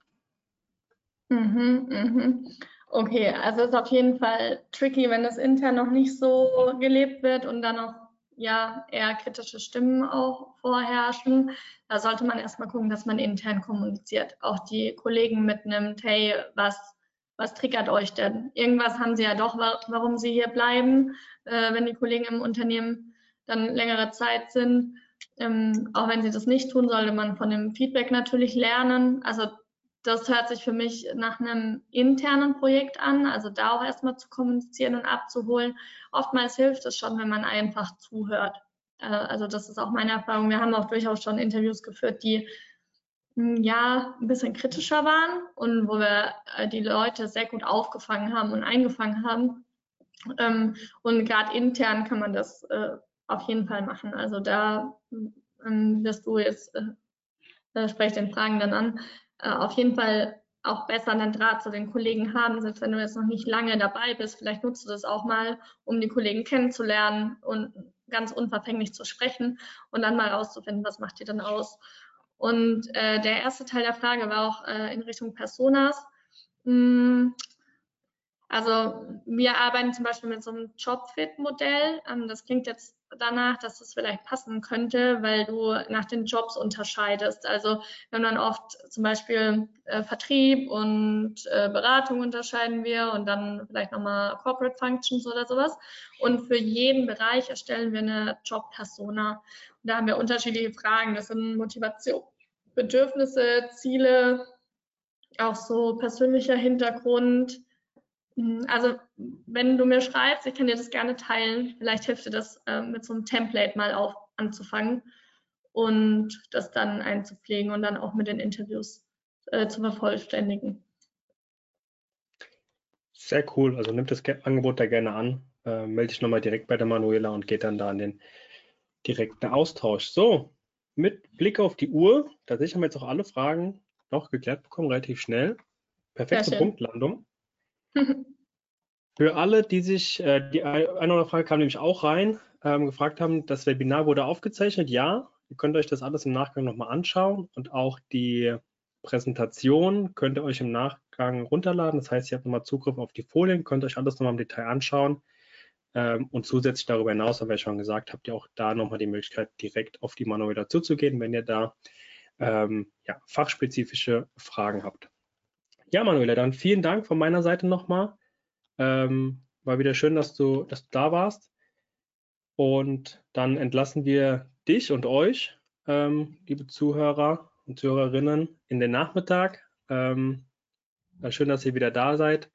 Mhm, mhm. Okay, also ist auf jeden Fall tricky, wenn das intern noch nicht so gelebt wird und dann auch ja eher kritische Stimmen auch vorherrschen. Da sollte man erstmal gucken, dass man intern kommuniziert. Auch die Kollegen mitnimmt, hey, was, was triggert euch denn? Irgendwas haben sie ja doch, warum sie hier bleiben, äh, wenn die Kollegen im Unternehmen dann längere Zeit sind. Ähm, auch wenn sie das nicht tun, sollte man von dem Feedback natürlich lernen. Also das hört sich für mich nach einem internen Projekt an, also da auch erstmal zu kommunizieren und abzuholen. Oftmals hilft es schon, wenn man einfach zuhört. Äh, also das ist auch meine Erfahrung. Wir haben auch durchaus schon Interviews geführt, die ja ein bisschen kritischer waren und wo wir äh, die Leute sehr gut aufgefangen haben und eingefangen haben. Ähm, und gerade intern kann man das äh, auf jeden Fall machen. Also da ähm, wirst du jetzt, äh, spreche den Fragen dann an, äh, auf jeden Fall auch besser einen Draht zu den Kollegen haben, selbst wenn du jetzt noch nicht lange dabei bist. Vielleicht nutzt du das auch mal, um die Kollegen kennenzulernen und ganz unverfänglich zu sprechen und dann mal rauszufinden, was macht ihr denn aus. Und äh, der erste Teil der Frage war auch äh, in Richtung Personas. Hm, also wir arbeiten zum Beispiel mit so einem Jobfit-Modell. Ähm, das klingt jetzt danach, dass es vielleicht passen könnte, weil du nach den Jobs unterscheidest. Also wir haben dann oft zum Beispiel äh, Vertrieb und äh, Beratung unterscheiden wir und dann vielleicht nochmal Corporate Functions oder sowas. Und für jeden Bereich erstellen wir eine Job-Persona. Und da haben wir unterschiedliche Fragen. Das sind Motivation, Bedürfnisse, Ziele, auch so persönlicher Hintergrund, also wenn du mir schreibst, ich kann dir das gerne teilen. Vielleicht hilft dir das, äh, mit so einem Template mal auf, anzufangen und das dann einzupflegen und dann auch mit den Interviews äh, zu vervollständigen. Sehr cool. Also nimmt das Angebot da gerne an. Äh, melde dich nochmal direkt bei der Manuela und geht dann da an den direkten Austausch. So, mit Blick auf die Uhr, tatsächlich haben wir jetzt auch alle Fragen noch geklärt bekommen, relativ schnell. Perfekte Punktlandung. [LAUGHS] Für alle, die sich, äh, die eine oder andere Frage kam nämlich auch rein, ähm, gefragt haben, das Webinar wurde aufgezeichnet. Ja, ihr könnt euch das alles im Nachgang nochmal anschauen und auch die Präsentation könnt ihr euch im Nachgang runterladen. Das heißt, ihr habt nochmal Zugriff auf die Folien, könnt euch alles nochmal im Detail anschauen. Ähm, und zusätzlich darüber hinaus, habe ich schon gesagt, habt ihr auch da nochmal die Möglichkeit, direkt auf die Manual dazuzugehen, wenn ihr da ähm, ja, fachspezifische Fragen habt. Ja, Manuela, dann vielen Dank von meiner Seite nochmal. Ähm, war wieder schön, dass du, dass du da warst. Und dann entlassen wir dich und euch, ähm, liebe Zuhörer und Zuhörerinnen, in den Nachmittag. Ähm, schön, dass ihr wieder da seid.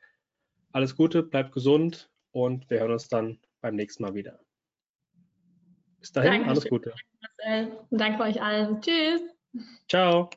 Alles Gute, bleibt gesund und wir hören uns dann beim nächsten Mal wieder. Bis dahin, Dankeschön. alles Gute. Danke euch allen. Tschüss. Ciao.